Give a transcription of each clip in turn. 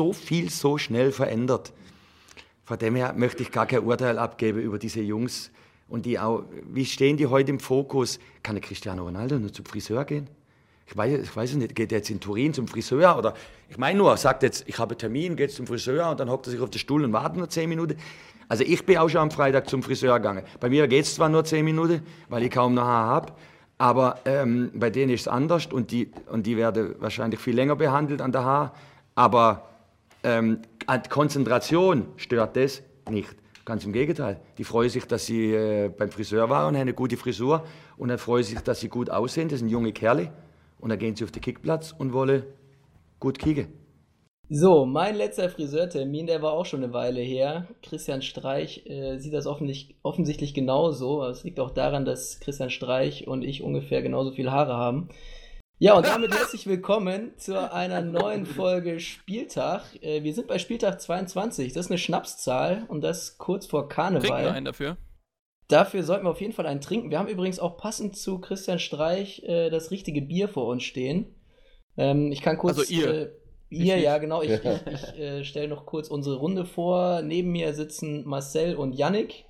so viel so schnell verändert. Von dem her möchte ich gar kein Urteil abgeben über diese Jungs. Und die auch, wie stehen die heute im Fokus? Kann der Cristiano Ronaldo nur zum Friseur gehen? Ich weiß, ich weiß nicht, geht er jetzt in Turin zum Friseur? Oder ich meine nur, sagt jetzt, ich habe einen Termin, geht zum Friseur und dann hockt er sich auf den Stuhl und wartet nur zehn Minuten. Also ich bin auch schon am Freitag zum Friseur gegangen. Bei mir geht es zwar nur zehn Minuten, weil ich kaum noch Haar habe, aber ähm, bei denen ist es anders und die, und die werden wahrscheinlich viel länger behandelt an der Haar. Aber ähm, Konzentration stört das nicht. Ganz im Gegenteil. Die freuen sich, dass sie äh, beim Friseur waren und haben eine gute Frisur. Und dann freuen sich, dass sie gut aussehen. Das sind junge Kerle. Und dann gehen sie auf den Kickplatz und wollen gut kicken. So, mein letzter Friseurtermin, der war auch schon eine Weile her. Christian Streich äh, sieht das offensichtlich genauso. Es liegt auch daran, dass Christian Streich und ich ungefähr genauso viele Haare haben. Ja, und damit herzlich willkommen zu einer neuen Folge Spieltag. Äh, wir sind bei Spieltag 22. Das ist eine Schnapszahl und das kurz vor Karneval. Trinken wir einen dafür? Dafür sollten wir auf jeden Fall einen trinken. Wir haben übrigens auch passend zu Christian Streich äh, das richtige Bier vor uns stehen. Ähm, ich kann kurz. Also ihr. Äh, ihr, ja, genau. Ich, ich, ich äh, stelle noch kurz unsere Runde vor. Neben mir sitzen Marcel und Yannick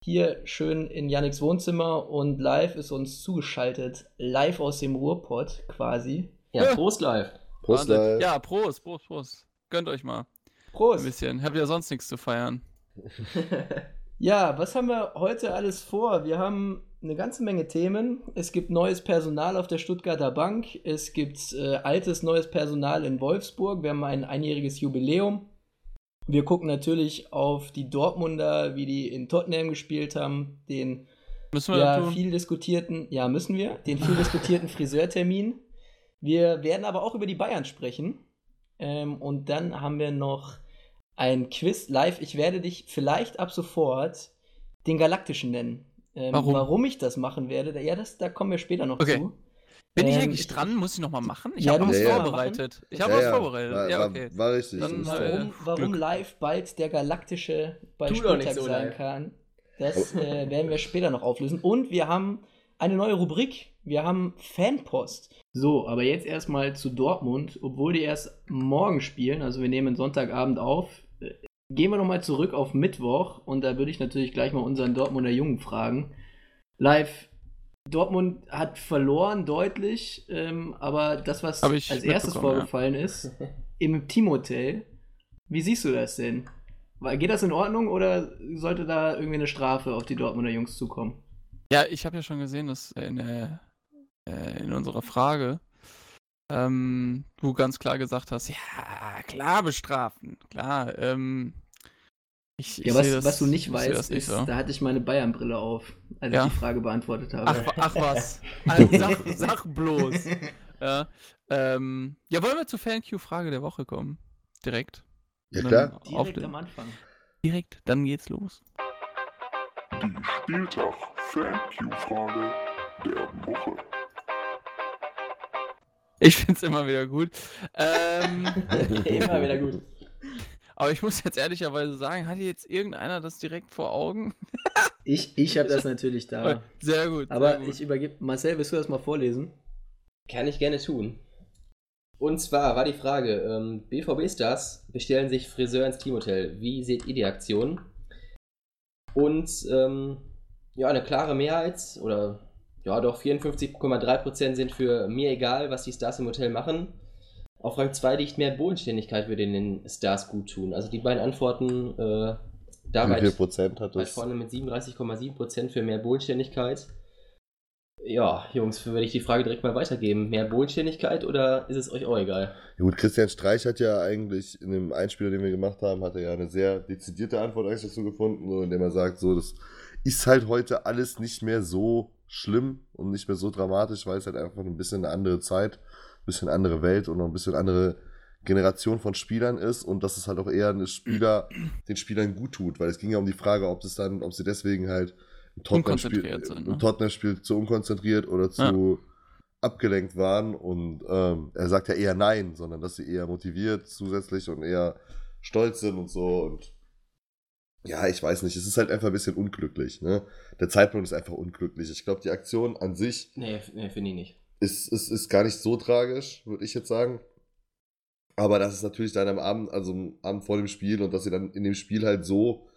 hier schön in Yannicks Wohnzimmer und live ist uns zugeschaltet, live aus dem Ruhrpott quasi. Ja, Prost live. Prost live. Ja, Prost, Prost, Prost. Gönnt euch mal. Prost. Ein bisschen. Habt ja sonst nichts zu feiern. ja, was haben wir heute alles vor? Wir haben eine ganze Menge Themen. Es gibt neues Personal auf der Stuttgarter Bank. Es gibt äh, altes, neues Personal in Wolfsburg. Wir haben ein einjähriges Jubiläum. Wir gucken natürlich auf die Dortmunder, wie die in Tottenham gespielt haben, den ja, viel diskutierten, ja, müssen wir, den viel diskutierten Friseurtermin. Wir werden aber auch über die Bayern sprechen. Ähm, und dann haben wir noch ein Quiz live. Ich werde dich vielleicht ab sofort den Galaktischen nennen. Ähm, warum? warum ich das machen werde, ja, das, da kommen wir später noch okay. zu. Bin ich ähm, eigentlich dran? Muss ich nochmal machen? Ich ja, habe was ja, vorbereitet. Ich habe ja, was vorbereitet. War, ja, okay. War, war richtig. Dann, warum, warum live bald der Galaktische bei Spieltag so sein live. kann, das äh, werden wir später noch auflösen. Und wir haben eine neue Rubrik. Wir haben Fanpost. So, aber jetzt erstmal zu Dortmund. Obwohl die erst morgen spielen, also wir nehmen Sonntagabend auf, äh, gehen wir nochmal zurück auf Mittwoch. Und da würde ich natürlich gleich mal unseren Dortmunder Jungen fragen. Live, Dortmund hat verloren deutlich, ähm, aber das, was als erstes vorgefallen ja. ist, im Teamhotel, wie siehst du das denn? Geht das in Ordnung oder sollte da irgendwie eine Strafe auf die Dortmunder Jungs zukommen? Ja, ich habe ja schon gesehen, dass in, der, äh, in unserer Frage ähm, du ganz klar gesagt hast, ja, klar bestrafen, klar. Ähm, ich, ja, was, das, was, du nicht weißt, nicht ist, so. da hatte ich meine Bayern-Brille auf, als ja? ich die Frage beantwortet habe. Ach, ach was. Also, sag, sag, bloß. Ja, ähm, ja, wollen wir zur FanQ-Frage der Woche kommen? Direkt. Ja, klar. Direkt am Anfang. Direkt, dann geht's los. Die Spieltag-FanQ-Frage der Woche. Ich find's immer wieder gut. Ähm, immer wieder gut. Aber ich muss jetzt ehrlicherweise sagen, hat jetzt irgendeiner das direkt vor Augen? ich ich habe das natürlich da. Sehr gut. Aber sehr gut. ich übergebe. Marcel, willst du das mal vorlesen? Kann ich gerne tun. Und zwar war die Frage: ähm, BVB-Stars bestellen sich Friseur ins Teamhotel. Wie seht ihr die Aktion? Und ähm, ja, eine klare Mehrheit oder ja, doch 54,3% sind für mir egal, was die Stars im Hotel machen. Auf Rang 2 liegt mehr Bodenständigkeit würde den Stars gut tun. Also die beiden Antworten äh, da Wie viel Prozent hat das? vorne mit 37,7% für mehr Bodenständigkeit. Ja, Jungs, würde ich die Frage direkt mal weitergeben. Mehr Bodenständigkeit oder ist es euch auch egal? Ja, gut, Christian Streich hat ja eigentlich in dem Einspieler, den wir gemacht haben, hat er ja eine sehr dezidierte Antwort eigentlich dazu gefunden, so, indem er sagt, so, das ist halt heute alles nicht mehr so schlimm und nicht mehr so dramatisch, weil es halt einfach ein bisschen eine andere Zeit bisschen andere Welt und noch ein bisschen andere Generation von Spielern ist und dass es halt auch eher eine Spieler, den Spielern gut tut, weil es ging ja um die Frage, ob es dann, ob sie deswegen halt im Tottenham-Spiel ne? Tottenham zu unkonzentriert oder zu ja. abgelenkt waren und ähm, er sagt ja eher nein, sondern dass sie eher motiviert zusätzlich und eher stolz sind und so und ja, ich weiß nicht, es ist halt einfach ein bisschen unglücklich, ne? Der Zeitpunkt ist einfach unglücklich. Ich glaube, die Aktion an sich. Nee, nee finde ich nicht ist, ist, ist gar nicht so tragisch, würde ich jetzt sagen. Aber das ist natürlich dann am Abend, also am Abend vor dem Spiel und dass sie dann in dem Spiel halt so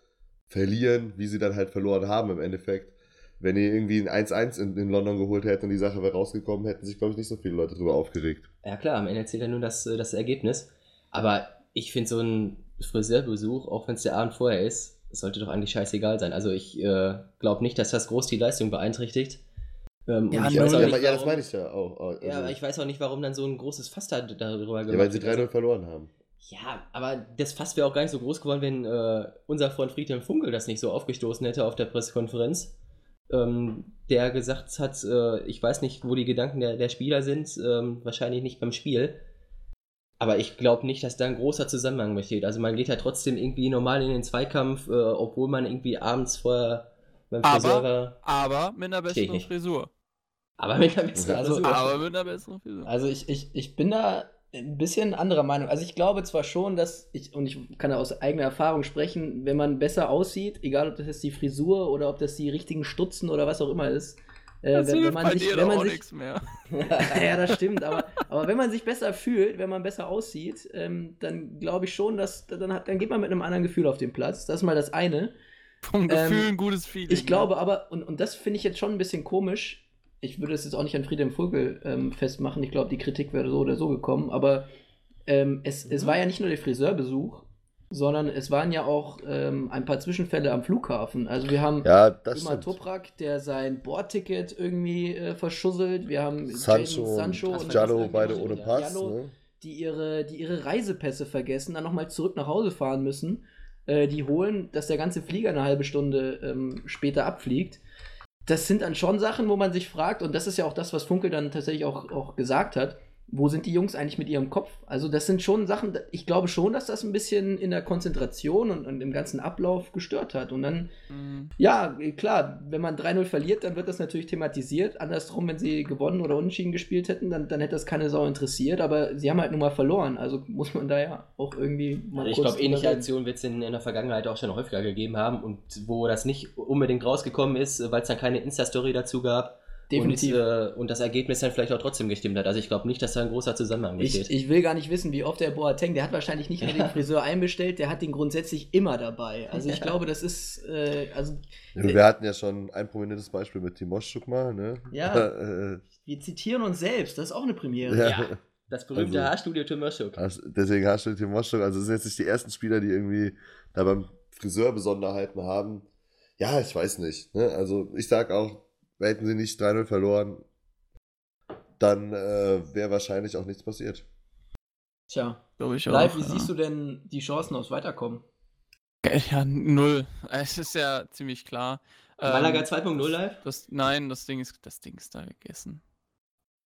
verlieren, wie sie dann halt verloren haben im Endeffekt. Wenn ihr irgendwie ein 1-1 in, in, London geholt hättet und die Sache wäre rausgekommen, hätten sich, glaube ich, nicht so viele Leute darüber aufgeregt. Ja klar, am Ende zählt ja nur das, äh, das Ergebnis. Aber ich finde so ein Friseurbesuch, auch wenn es der Abend vorher ist, sollte doch eigentlich scheißegal sein. Also ich äh, glaube nicht, dass das groß die Leistung beeinträchtigt. Ähm, ja, ja, nicht, ja, das meine ich ja auch. Also, ja, aber ich weiß auch nicht, warum dann so ein großes Fass da, darüber gemacht wird. Ja, weil sie 3-0 verloren haben. Ja, aber das Fass wäre auch gar nicht so groß geworden, wenn äh, unser Freund Friedhelm Funkel das nicht so aufgestoßen hätte auf der Pressekonferenz. Ähm, der gesagt hat, äh, ich weiß nicht, wo die Gedanken der, der Spieler sind, ähm, wahrscheinlich nicht beim Spiel. Aber ich glaube nicht, dass da ein großer Zusammenhang besteht. Also man geht ja trotzdem irgendwie normal in den Zweikampf, äh, obwohl man irgendwie abends vorher beim aber. Aber mit einer besseren Frisur. Aber mit einer besseren also, Frisur. Aber mit einer besseren Frisur. Also ich, ich, ich bin da ein bisschen anderer Meinung. Also ich glaube zwar schon, dass ich, und ich kann da aus eigener Erfahrung sprechen, wenn man besser aussieht, egal ob das jetzt die Frisur oder ob das die richtigen Stutzen oder was auch immer ist, äh, wenn, wenn, man sich, wenn man sich, mehr. ja, das stimmt. Aber, aber wenn man sich besser fühlt, wenn man besser aussieht, ähm, dann glaube ich schon, dass dann, hat, dann geht man mit einem anderen Gefühl auf den Platz. Das ist mal das eine. Vom Gefühl ähm, ein gutes Feeling. Ich glaube aber, und, und das finde ich jetzt schon ein bisschen komisch. Ich würde es jetzt auch nicht an Friedhelm Vogel ähm, festmachen. Ich glaube, die Kritik wäre so oder so gekommen. Aber ähm, es, mhm. es war ja nicht nur der Friseurbesuch, sondern es waren ja auch ähm, ein paar Zwischenfälle am Flughafen. Also wir haben ja, immer Toprak, der sein Bordticket irgendwie äh, verschusselt. Wir haben Sancho, Sancho und Giallo, beide ohne Pass. Giallo, ne? die, ihre, die ihre Reisepässe vergessen, dann nochmal zurück nach Hause fahren müssen. Äh, die holen, dass der ganze Flieger eine halbe Stunde ähm, später abfliegt. Das sind dann schon Sachen, wo man sich fragt, und das ist ja auch das, was Funkel dann tatsächlich auch, auch gesagt hat wo sind die Jungs eigentlich mit ihrem Kopf? Also, das sind schon Sachen, ich glaube schon, dass das ein bisschen in der Konzentration und, und im ganzen Ablauf gestört hat. Und dann, mhm. ja, klar, wenn man 3-0 verliert, dann wird das natürlich thematisiert. Andersrum, wenn sie gewonnen oder unentschieden gespielt hätten, dann, dann hätte das keine Sau interessiert. Aber sie haben halt nun mal verloren. Also muss man da ja auch irgendwie mal. Also ich glaube, ähnliche Aktionen wird es in, in der Vergangenheit auch schon häufiger gegeben haben. Und wo das nicht unbedingt rausgekommen ist, weil es dann keine Insta-Story dazu gab Definitiv. Und, äh, und, das Ergebnis dann vielleicht auch trotzdem gestimmt hat. Also ich glaube nicht, dass da ein großer Zusammenhang besteht. Ich, ich, will gar nicht wissen, wie oft der Boateng, der hat wahrscheinlich nicht nur den Friseur einbestellt, der hat den grundsätzlich immer dabei. Also ich glaube, das ist, äh, also... Ja, wir hatten ja schon ein prominentes Beispiel mit Timoschuk mal, ne? Ja, äh, wir zitieren uns selbst, das ist auch eine Premiere. Ja. ja. Das berühmte also, Haarstudio Timoschuk. Deswegen Haarstudio Timoschuk, also es sind jetzt nicht die ersten Spieler, die irgendwie da beim Friseur Besonderheiten haben. Ja, ich weiß nicht. Ne? Also ich sag auch, hätten sie nicht 3-0 verloren, dann äh, wäre wahrscheinlich auch nichts passiert. Tja, glaube ich auch. Live, wie ja. siehst du denn die Chancen aufs Weiterkommen? Ja, null. Es ist ja ziemlich klar. Malaga ähm, 2.0 live? Das, nein, das Ding, ist, das Ding ist da gegessen.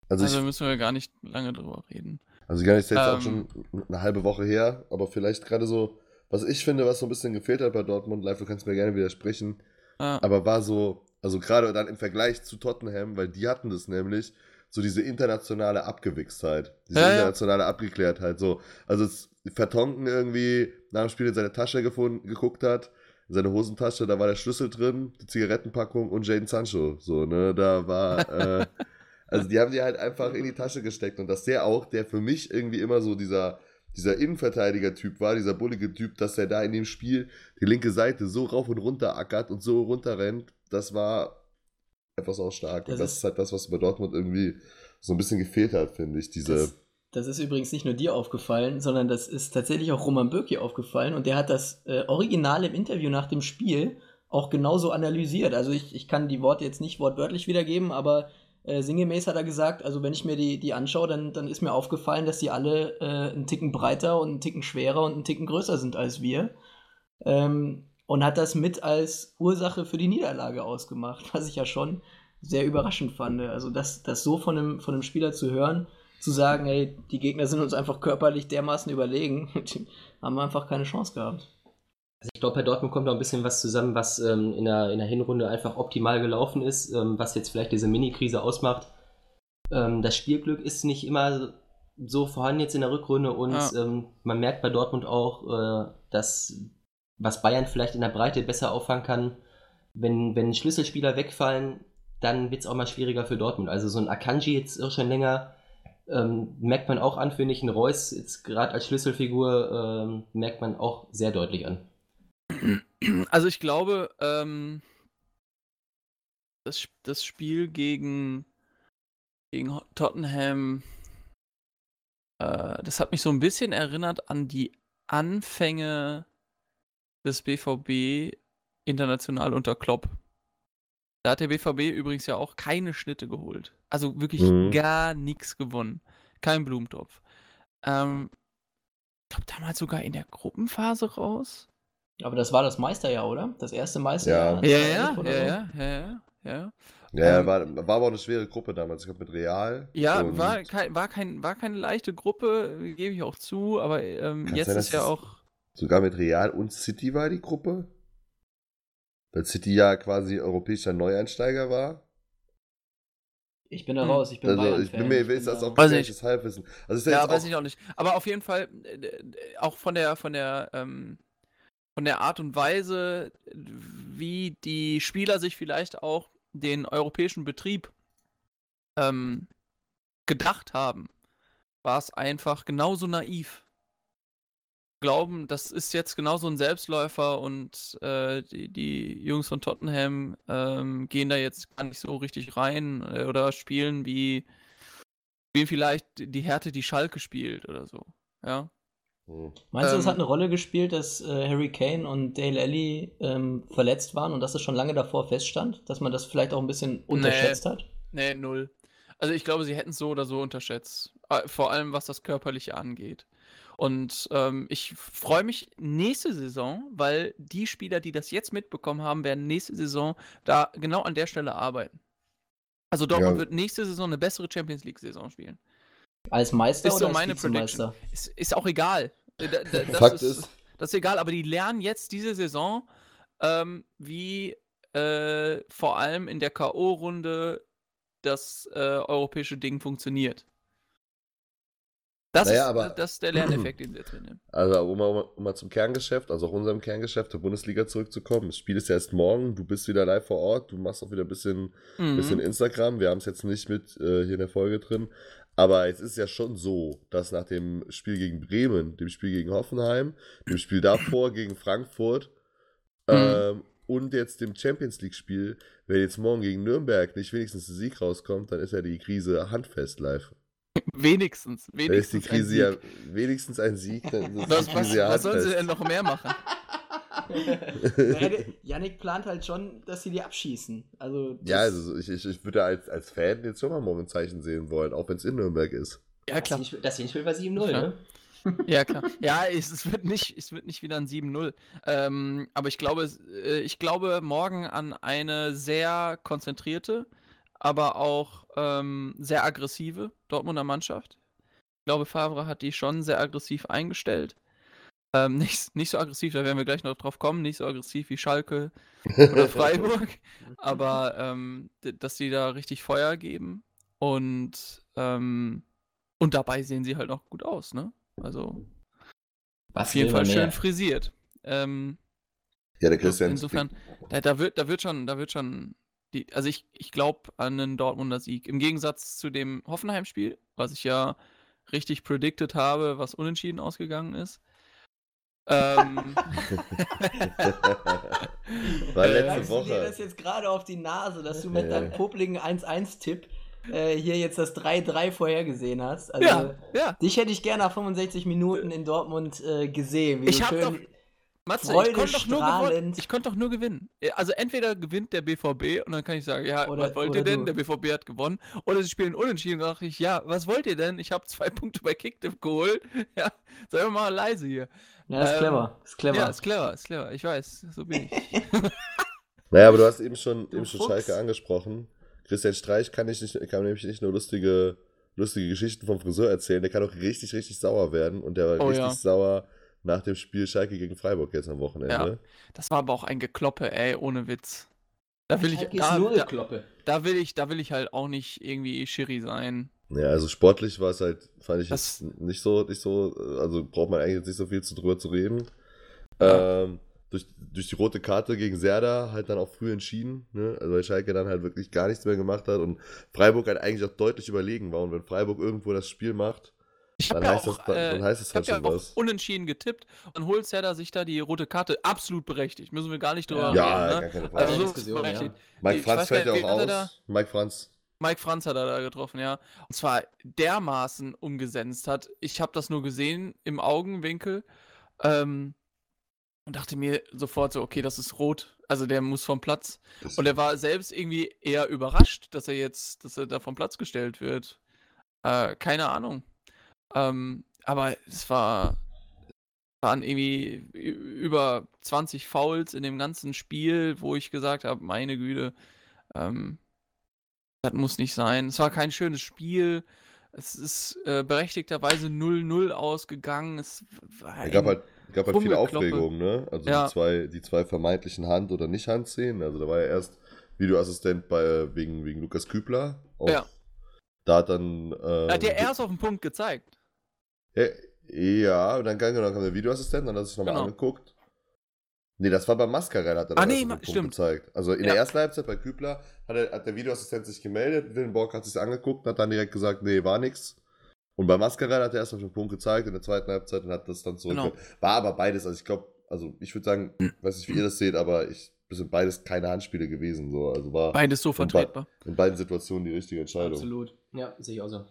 Also, also ich, müssen wir gar nicht lange drüber reden. Also gar nicht jetzt ähm, auch schon eine halbe Woche her, aber vielleicht gerade so, was ich finde, was so ein bisschen gefehlt hat bei Dortmund, live, du kannst mir gerne widersprechen, ah. aber war so also gerade dann im Vergleich zu Tottenham, weil die hatten das nämlich, so diese internationale Abgewichstheit, diese ja, internationale ja. Abgeklärtheit. So. Also Vertonken irgendwie nach dem Spiel in seine Tasche gefunden, geguckt hat, in seine Hosentasche, da war der Schlüssel drin, die Zigarettenpackung und Jaden Sancho. So, ne, da war, äh, also die haben die halt einfach in die Tasche gesteckt und dass der auch, der für mich irgendwie immer so dieser dieser Innenverteidiger-Typ war, dieser bullige Typ, dass er da in dem Spiel die linke Seite so rauf und runter ackert und so runter rennt, das war etwas auch stark. Das und das ist, ist halt das, was bei Dortmund irgendwie so ein bisschen gefehlt hat, finde ich. Diese. Das, das, ist übrigens nicht nur dir aufgefallen, sondern das ist tatsächlich auch Roman Bürki aufgefallen und der hat das äh, Original im Interview nach dem Spiel auch genauso analysiert. Also ich, ich kann die Worte jetzt nicht wortwörtlich wiedergeben, aber äh, sinngemäß hat er gesagt, also wenn ich mir die, die anschaue, dann, dann ist mir aufgefallen, dass die alle äh, einen Ticken breiter und einen Ticken schwerer und einen Ticken größer sind als wir. Ähm, und hat das mit als Ursache für die Niederlage ausgemacht, was ich ja schon sehr überraschend fand. Also das, das so von einem, von einem Spieler zu hören, zu sagen, ey, die Gegner sind uns einfach körperlich dermaßen überlegen, haben wir einfach keine Chance gehabt. Also ich glaube, bei Dortmund kommt noch ein bisschen was zusammen, was ähm, in, der, in der Hinrunde einfach optimal gelaufen ist, ähm, was jetzt vielleicht diese Mini-Krise ausmacht. Ähm, das Spielglück ist nicht immer so vorhanden jetzt in der Rückrunde und ja. Ähm, man merkt bei Dortmund auch, äh, dass was Bayern vielleicht in der Breite besser auffangen kann. Wenn, wenn Schlüsselspieler wegfallen, dann wird es auch mal schwieriger für Dortmund. Also so ein Akanji jetzt auch schon länger, Ähm, merkt man auch an, finde ich, ein Reus, jetzt gerade als Schlüsselfigur, ähm, merkt man auch sehr deutlich an. Also ich glaube, ähm, das, das Spiel gegen, gegen Tottenham, äh, das hat mich so ein bisschen erinnert an die Anfänge des BVB international unter Klopp. Da hat der BVB übrigens ja auch keine Schnitte geholt. Also wirklich mhm. gar nichts gewonnen. Kein Blumentopf. Ähm, ich glaube, damals sogar in der Gruppenphase raus. Aber das war das Meisterjahr, oder? Das erste Meisterjahr. Ja, ja, ja, ja, ja, ja, ja. Ja, ähm, war, war aber auch eine schwere Gruppe damals. Ich glaube, mit Real. Ja, war, kein, war, kein, war keine leichte Gruppe, gebe ich auch zu, aber ähm, jetzt sein, ist ja auch. Sogar mit Real und City war die Gruppe? Weil City ja quasi europäischer Neueinsteiger war. Ich bin da hm. raus, ich bin also, Ich bin mir, ich weiß das auch gefährliches Halbwissen. Also ja, weiß ich auch nicht. Aber auf jeden Fall, äh, auch von der, von der, ähm, von der Art und Weise, wie die Spieler sich vielleicht auch den europäischen Betrieb ähm, gedacht haben, war es einfach genauso naiv. Glauben, das ist jetzt genauso ein Selbstläufer und äh, die, die, Jungs von Tottenham ähm, gehen da jetzt gar nicht so richtig rein äh, oder spielen wie spielen vielleicht die Härte, die Schalke spielt oder so. Ja. Hm. Meinst du, es ähm, hat eine Rolle gespielt, dass äh, Harry Kane und Dale Alli ähm, verletzt waren und dass es schon lange davor feststand? Dass man das vielleicht auch ein bisschen unterschätzt nee, hat? Nee, null. Also ich glaube, sie hätten es so oder so unterschätzt. Äh, vor allem, was das Körperliche angeht. Und ähm, ich freue mich nächste Saison, weil die Spieler, die das jetzt mitbekommen haben, werden nächste Saison da genau an der Stelle arbeiten. Also Dortmund ja. wird nächste Saison eine bessere Champions League-Saison spielen. Als Meister ist oder so meine als Prediction. Ist, ist, auch egal. Äh, das Fakt ist, ist, das ist egal, aber die lernen jetzt diese Saison, ähm, wie äh, vor allem in der K.O.-Runde das äh, europäische Ding funktioniert. Das, naja, ist, aber, das ist der Lerneffekt, den sie jetzt mitnehmen. Also, um mal, um mal zum Kerngeschäft, also auch unserem Kerngeschäft der Bundesliga zurückzukommen. Das Spiel ist ja erst morgen, du bist wieder live vor Ort, du machst auch wieder ein bisschen, mhm. bisschen Instagram. Wir haben es jetzt nicht mit äh, hier in der Folge drin. Aber es ist ja schon so, dass nach dem Spiel gegen Bremen, dem Spiel gegen Hoffenheim, dem Spiel davor gegen Frankfurt mhm. ähm, und jetzt dem Champions League-Spiel, wenn jetzt morgen gegen Nürnberg nicht wenigstens ein Sieg rauskommt, dann ist ja die Krise handfest live. Wenigstens, wenigstens. Dann ist die Krise ja wenigstens ein Sieg, dann ist was, die Krise was, ja was sollen sie denn noch mehr machen? Yannick plant halt schon, dass sie die abschießen. Also ja, also ich, ich, ich würde als, als Fan jetzt schon mal morgen ein Zeichen sehen wollen, auch wenn es in Nürnberg ist. Ja, klar. Das Hinspiel war 7-0, ne? Ja, klar. Ja, es, es, wird nicht, es wird nicht wieder ein 7-0. Ähm, aber ich glaube, äh, ich glaube morgen an eine sehr konzentrierte, aber auch ähm, sehr aggressive Dortmunder Mannschaft. Ich glaube, Favre hat die schon sehr aggressiv eingestellt. Ähm, nicht, nicht so aggressiv, da werden wir gleich noch drauf kommen, nicht so aggressiv wie Schalke oder Freiburg, aber ähm, dass die da richtig Feuer geben und, ähm, und dabei sehen sie halt auch gut aus, ne? Also Was auf jeden Fall schön frisiert. Ähm, ja, der Christian. Insofern, da, da, wird, da wird schon, da wird schon die, also ich, ich glaube an einen Dortmunder Sieg. Im Gegensatz zu dem Hoffenheim-Spiel, was ich ja richtig predicted habe, was unentschieden ausgegangen ist. Ähm. War letzte äh, Woche. Du dir das jetzt gerade auf die Nase, dass du mit deinem popligen 1-1-Tipp äh, hier jetzt das 3-3 vorhergesehen hast. Also, ja, ja. Dich hätte ich gerne nach 65 Minuten in Dortmund äh, gesehen. Wie ich habe doch, Matze, ich konnte doch, konnte doch nur gewinnen. Also entweder gewinnt der BVB und dann kann ich sagen, ja, oder, was wollt ihr denn? Du. Der BVB hat gewonnen. Oder sie spielen unentschieden und dann sage ich, ja, was wollt ihr denn? Ich habe zwei Punkte bei Kicktip geholt. Ja, sei mal leise hier. Ja, ist ähm, clever. Ist clever. Ja, ist clever, ist clever. Ich weiß, so bin ich. naja, aber du hast eben schon, eben schon Schalke angesprochen. Christian Streich kann, ich nicht, kann nämlich nicht nur lustige, lustige Geschichten vom Friseur erzählen, der kann auch richtig, richtig sauer werden. Und der war oh, richtig ja. sauer nach dem Spiel Schalke gegen Freiburg jetzt am Wochenende. Ja, das war aber auch ein Gekloppe, ey, ohne Witz. Da will ich, da, da, da, will ich, da will ich halt auch nicht irgendwie Schiri sein. Ja, also sportlich war es halt, fand ich das, nicht so, nicht so, also braucht man eigentlich nicht so viel zu drüber zu reden. Ja. Ähm, durch, durch die rote Karte gegen Serda halt dann auch früh entschieden, ne? Also weil Schalke dann halt wirklich gar nichts mehr gemacht hat und Freiburg halt eigentlich auch deutlich überlegen war. Und wenn Freiburg irgendwo das Spiel macht, ich dann, ja heißt auch, das, dann, dann heißt es halt schon ja was. unentschieden getippt und holt Serda sich da die rote Karte. Absolut berechtigt. Müssen wir gar nicht drüber ja, reden. Ja, ne? gar keine Frage. Also so Diskussion, ja. Mike Franz fällt ja auch aus. Mike Franz. Mike Franz hat er da getroffen, ja. Und zwar dermaßen umgesetzt hat. Ich habe das nur gesehen im Augenwinkel ähm, und dachte mir sofort so, okay, das ist rot. Also der muss vom Platz. Das und er war selbst irgendwie eher überrascht, dass er jetzt, dass er da vom Platz gestellt wird. Äh, keine Ahnung. Ähm, aber es war waren irgendwie über 20 Fouls in dem ganzen Spiel, wo ich gesagt habe, meine Güte, ähm, das muss nicht sein. Es war kein schönes Spiel. Es ist äh, berechtigterweise 0-0 ausgegangen. Es war gab halt, gab halt viele Aufregungen, ne? Also ja. die, zwei, die zwei vermeintlichen Hand- oder Nicht-Hand-Szenen. Also da war ja erst Videoassistent bei, wegen, wegen Lukas Kübler. Auch ja. Da hat dann. Ähm, hat der erst auf den Punkt gezeigt. Ja, ja, und dann, genau, dann kam der Videoassistent, dann hat er sich nochmal genau. angeguckt. Nee, das war bei Mascarell, hat er ah, nee, stimmt. gezeigt. Also in ja. der ersten Halbzeit bei Kübler hat, er, hat der Videoassistent sich gemeldet, Willenborg hat sich angeguckt und hat dann direkt gesagt, nee, war nix. Und bei Mascarell hat er erst auf den Punkt gezeigt in der zweiten Halbzeit und hat das dann zurück. Genau. War aber beides, also ich glaube, also ich würde sagen, hm. weiß nicht, wie ihr das seht, aber ich sind beides keine Handspiele gewesen. So. Also war beides so vertretbar. In, in beiden Situationen die richtige Entscheidung. Absolut. Ja, sehe ich auch so.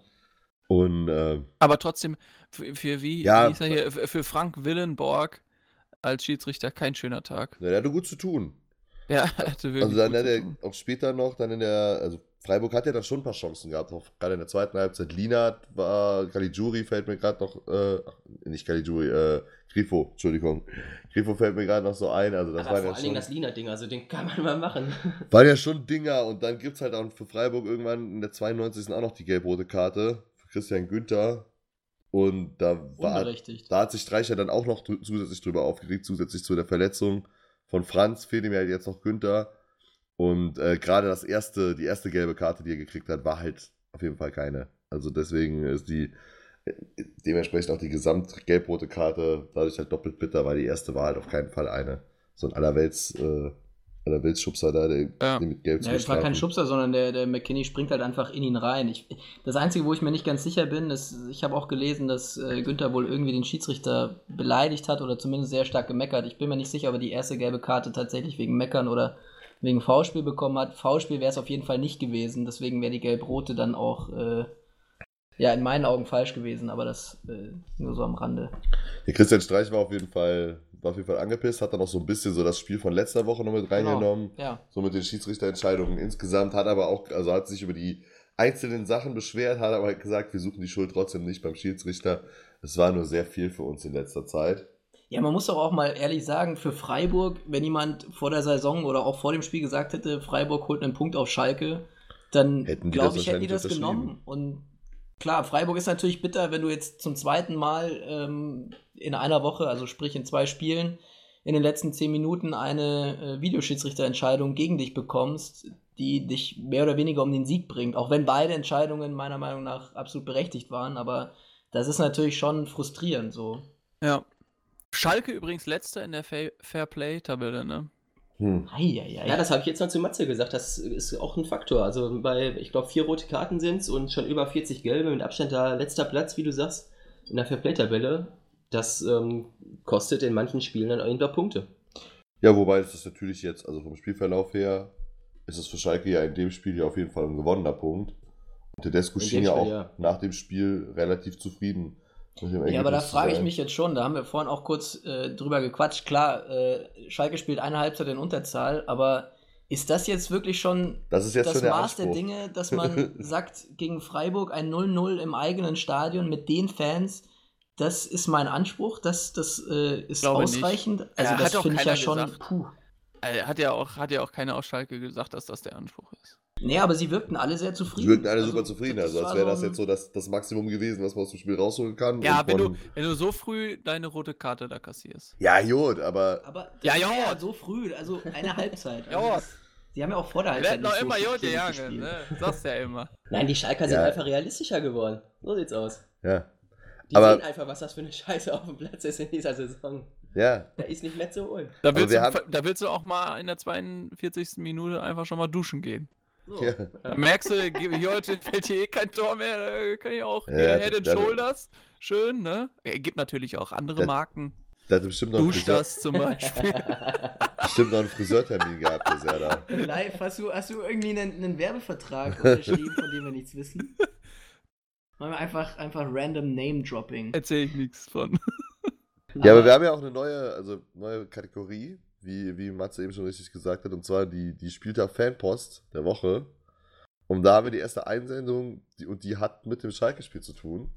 Und, äh, aber trotzdem, für, für wie, ja, wie hier, für Frank Willenborg als Schiedsrichter kein schöner Tag. Ja, der hatte gut zu tun. Ja, hatte wirklich Also dann hat er auch später noch, dann in der, also Freiburg hat ja dann schon ein paar Chancen gehabt, auch gerade in der zweiten Halbzeit. Lina war, Caligiuri fällt mir gerade noch, äh, nicht Caligiuri, äh, Grifo, Entschuldigung. Grifo fällt mir gerade noch so ein. Also das Aber war vor ja allen Dingen das Lina-Ding, also den kann man mal machen. Waren ja schon Dinger und dann gibt es halt auch für Freiburg irgendwann in der 92. auch noch die gelb-rote Karte Christian Günther. Und da war, da hat sich Streicher dann auch noch zusätzlich drüber aufgeregt, zusätzlich zu der Verletzung von Franz, fehlt ihm ja jetzt noch Günther. Und äh, gerade das erste, die erste gelbe Karte, die er gekriegt hat, war halt auf jeden Fall keine. Also deswegen ist die dementsprechend auch die gesamt gelb-rote Karte dadurch halt doppelt bitter, weil die erste war halt auf keinen Fall eine. So ein allerwelts, äh, allerweltsschubser da, der, ja. mit gelb ja, Es war kein Schubser, sondern der, der McKinney springt halt einfach in ihn rein. Ich, das Einzige, wo ich mir nicht ganz sicher bin, ist, ich habe auch gelesen, dass äh, Günther wohl irgendwie den Schiedsrichter beleidigt hat oder zumindest sehr stark gemeckert. Ich bin mir nicht sicher, ob er die erste gelbe Karte tatsächlich wegen Meckern oder wegen Foulspiel bekommen hat. Foulspiel wäre es auf jeden Fall nicht gewesen, deswegen wäre die gelb-rote dann auch äh, ja, in meinen Augen falsch gewesen, aber das äh, nur so am Rande. Der Christian Streich war auf jeden Fall war auf jeden Fall angepisst, hat dann auch so ein bisschen so das Spiel von letzter Woche noch mit genau, reingenommen. Genau, ja. So mit den Schiedsrichterentscheidungen insgesamt, hat aber auch, also hat sich über die einzelnen Sachen beschwert, hat aber halt gesagt, wir suchen die Schuld trotzdem nicht beim Schiedsrichter. Es war nur sehr viel für uns in letzter Zeit. Ja, man muss doch auch mal ehrlich sagen, für Freiburg, wenn jemand vor der Saison oder auch vor dem Spiel gesagt hätte, Freiburg holt einen Punkt auf Schalke, dann glaube ich, hätten die das genommen. Und klar, Freiburg ist natürlich bitter, wenn du jetzt zum zweiten Mal ähm, in einer Woche, also sprich in zwei Spielen, in den letzten zehn Minuten eine äh, Videoschiedsrichterentscheidung gegen dich bekommst, die dich mehr oder weniger um den Sieg bringt. Auch wenn beide Entscheidungen meiner Meinung nach absolut berechtigt waren, aber das ist natürlich schon frustrierend so. Ja. Schalke übrigens letzter in der Fairplay-Tabelle, ne? Hm. Ja, das habe ich jetzt noch zu Matze gesagt. Das ist auch ein Faktor. Also bei, ich glaube, vier rote Karten sind es und schon über 40 gelbe mit Abstand da letzter Platz, wie du sagst, in der Fairplay-Tabelle. Das ähm, kostet in manchen Spielen dann irgendwann Punkte. Ja, wobei ist das natürlich jetzt, also vom Spielverlauf her, ist es für Schalke ja in dem Spiel ja auf jeden Fall ein gewonnener Punkt. Und Tedesco schien ja auch ja. nach dem Spiel relativ zufrieden ja, aber da frage ich mich jetzt schon, da haben wir vorhin auch kurz äh, drüber gequatscht. Klar, äh, Schalke spielt eine Halbzeit in Unterzahl, aber ist das jetzt wirklich schon das, jetzt das schon Maß der, der, Dinge, dass man sagt, gegen Freiburg ein 0-0 im eigenen Stadion mit den Fans, das ist mein Anspruch, das, das äh, ist ausreichend? Nicht. Also ja, das finde ich ja schon. Gesagt. Puh. Hat ja, auch, hat ja auch keiner aus Schalke gesagt, dass das der Anspruch ist. Nee, aber sie wirkten alle sehr zufrieden. Sie wirkten alle also, super zufrieden, also als wäre das jetzt so das, das Maximum gewesen, was man aus dem Spiel rausholen kann. Ja, wenn du, wenn du so früh deine rote Karte da kassierst. Ja, gut, aber. Aber ja, ja, ja, so früh, also eine Halbzeit. ja, also Sie haben ja auch vor der Halbzeit. Wir hätten noch immer Jod gegangen, ne? Sagst ja immer. Nein, die Schalker sind einfach realistischer geworden. So sieht's aus. Ja. Die aber, sehen einfach, was das für eine Scheiße auf dem Platz ist in dieser Saison. Ja. Da ist nicht mehr zu holen. Da willst, du, haben... da willst du auch mal in der 42. Minute einfach schon mal duschen gehen. So. Ja. Merkst du, hier heute fällt hier eh kein Tor mehr, da kann ich auch ja, Head and Shoulders. Schön, ne? Er gibt natürlich auch andere das, Marken. Da hat bestimmt noch Dusch das zum Beispiel. bestimmt noch einen Friseurtermin gehabt, der er da. Live, hast du, hast du irgendwie einen, einen Werbevertrag unterschrieben, von dem wir nichts wissen? Machen wir einfach, einfach random Name-Dropping. Erzähl ich nichts von. Ja, aber wir haben ja auch eine neue, also neue Kategorie, wie, wie Matze eben schon richtig gesagt hat, und zwar die, die Spieltag-Fanpost der Woche. Und da haben wir die erste Einsendung, die, und die hat mit dem Schalke-Spiel zu tun.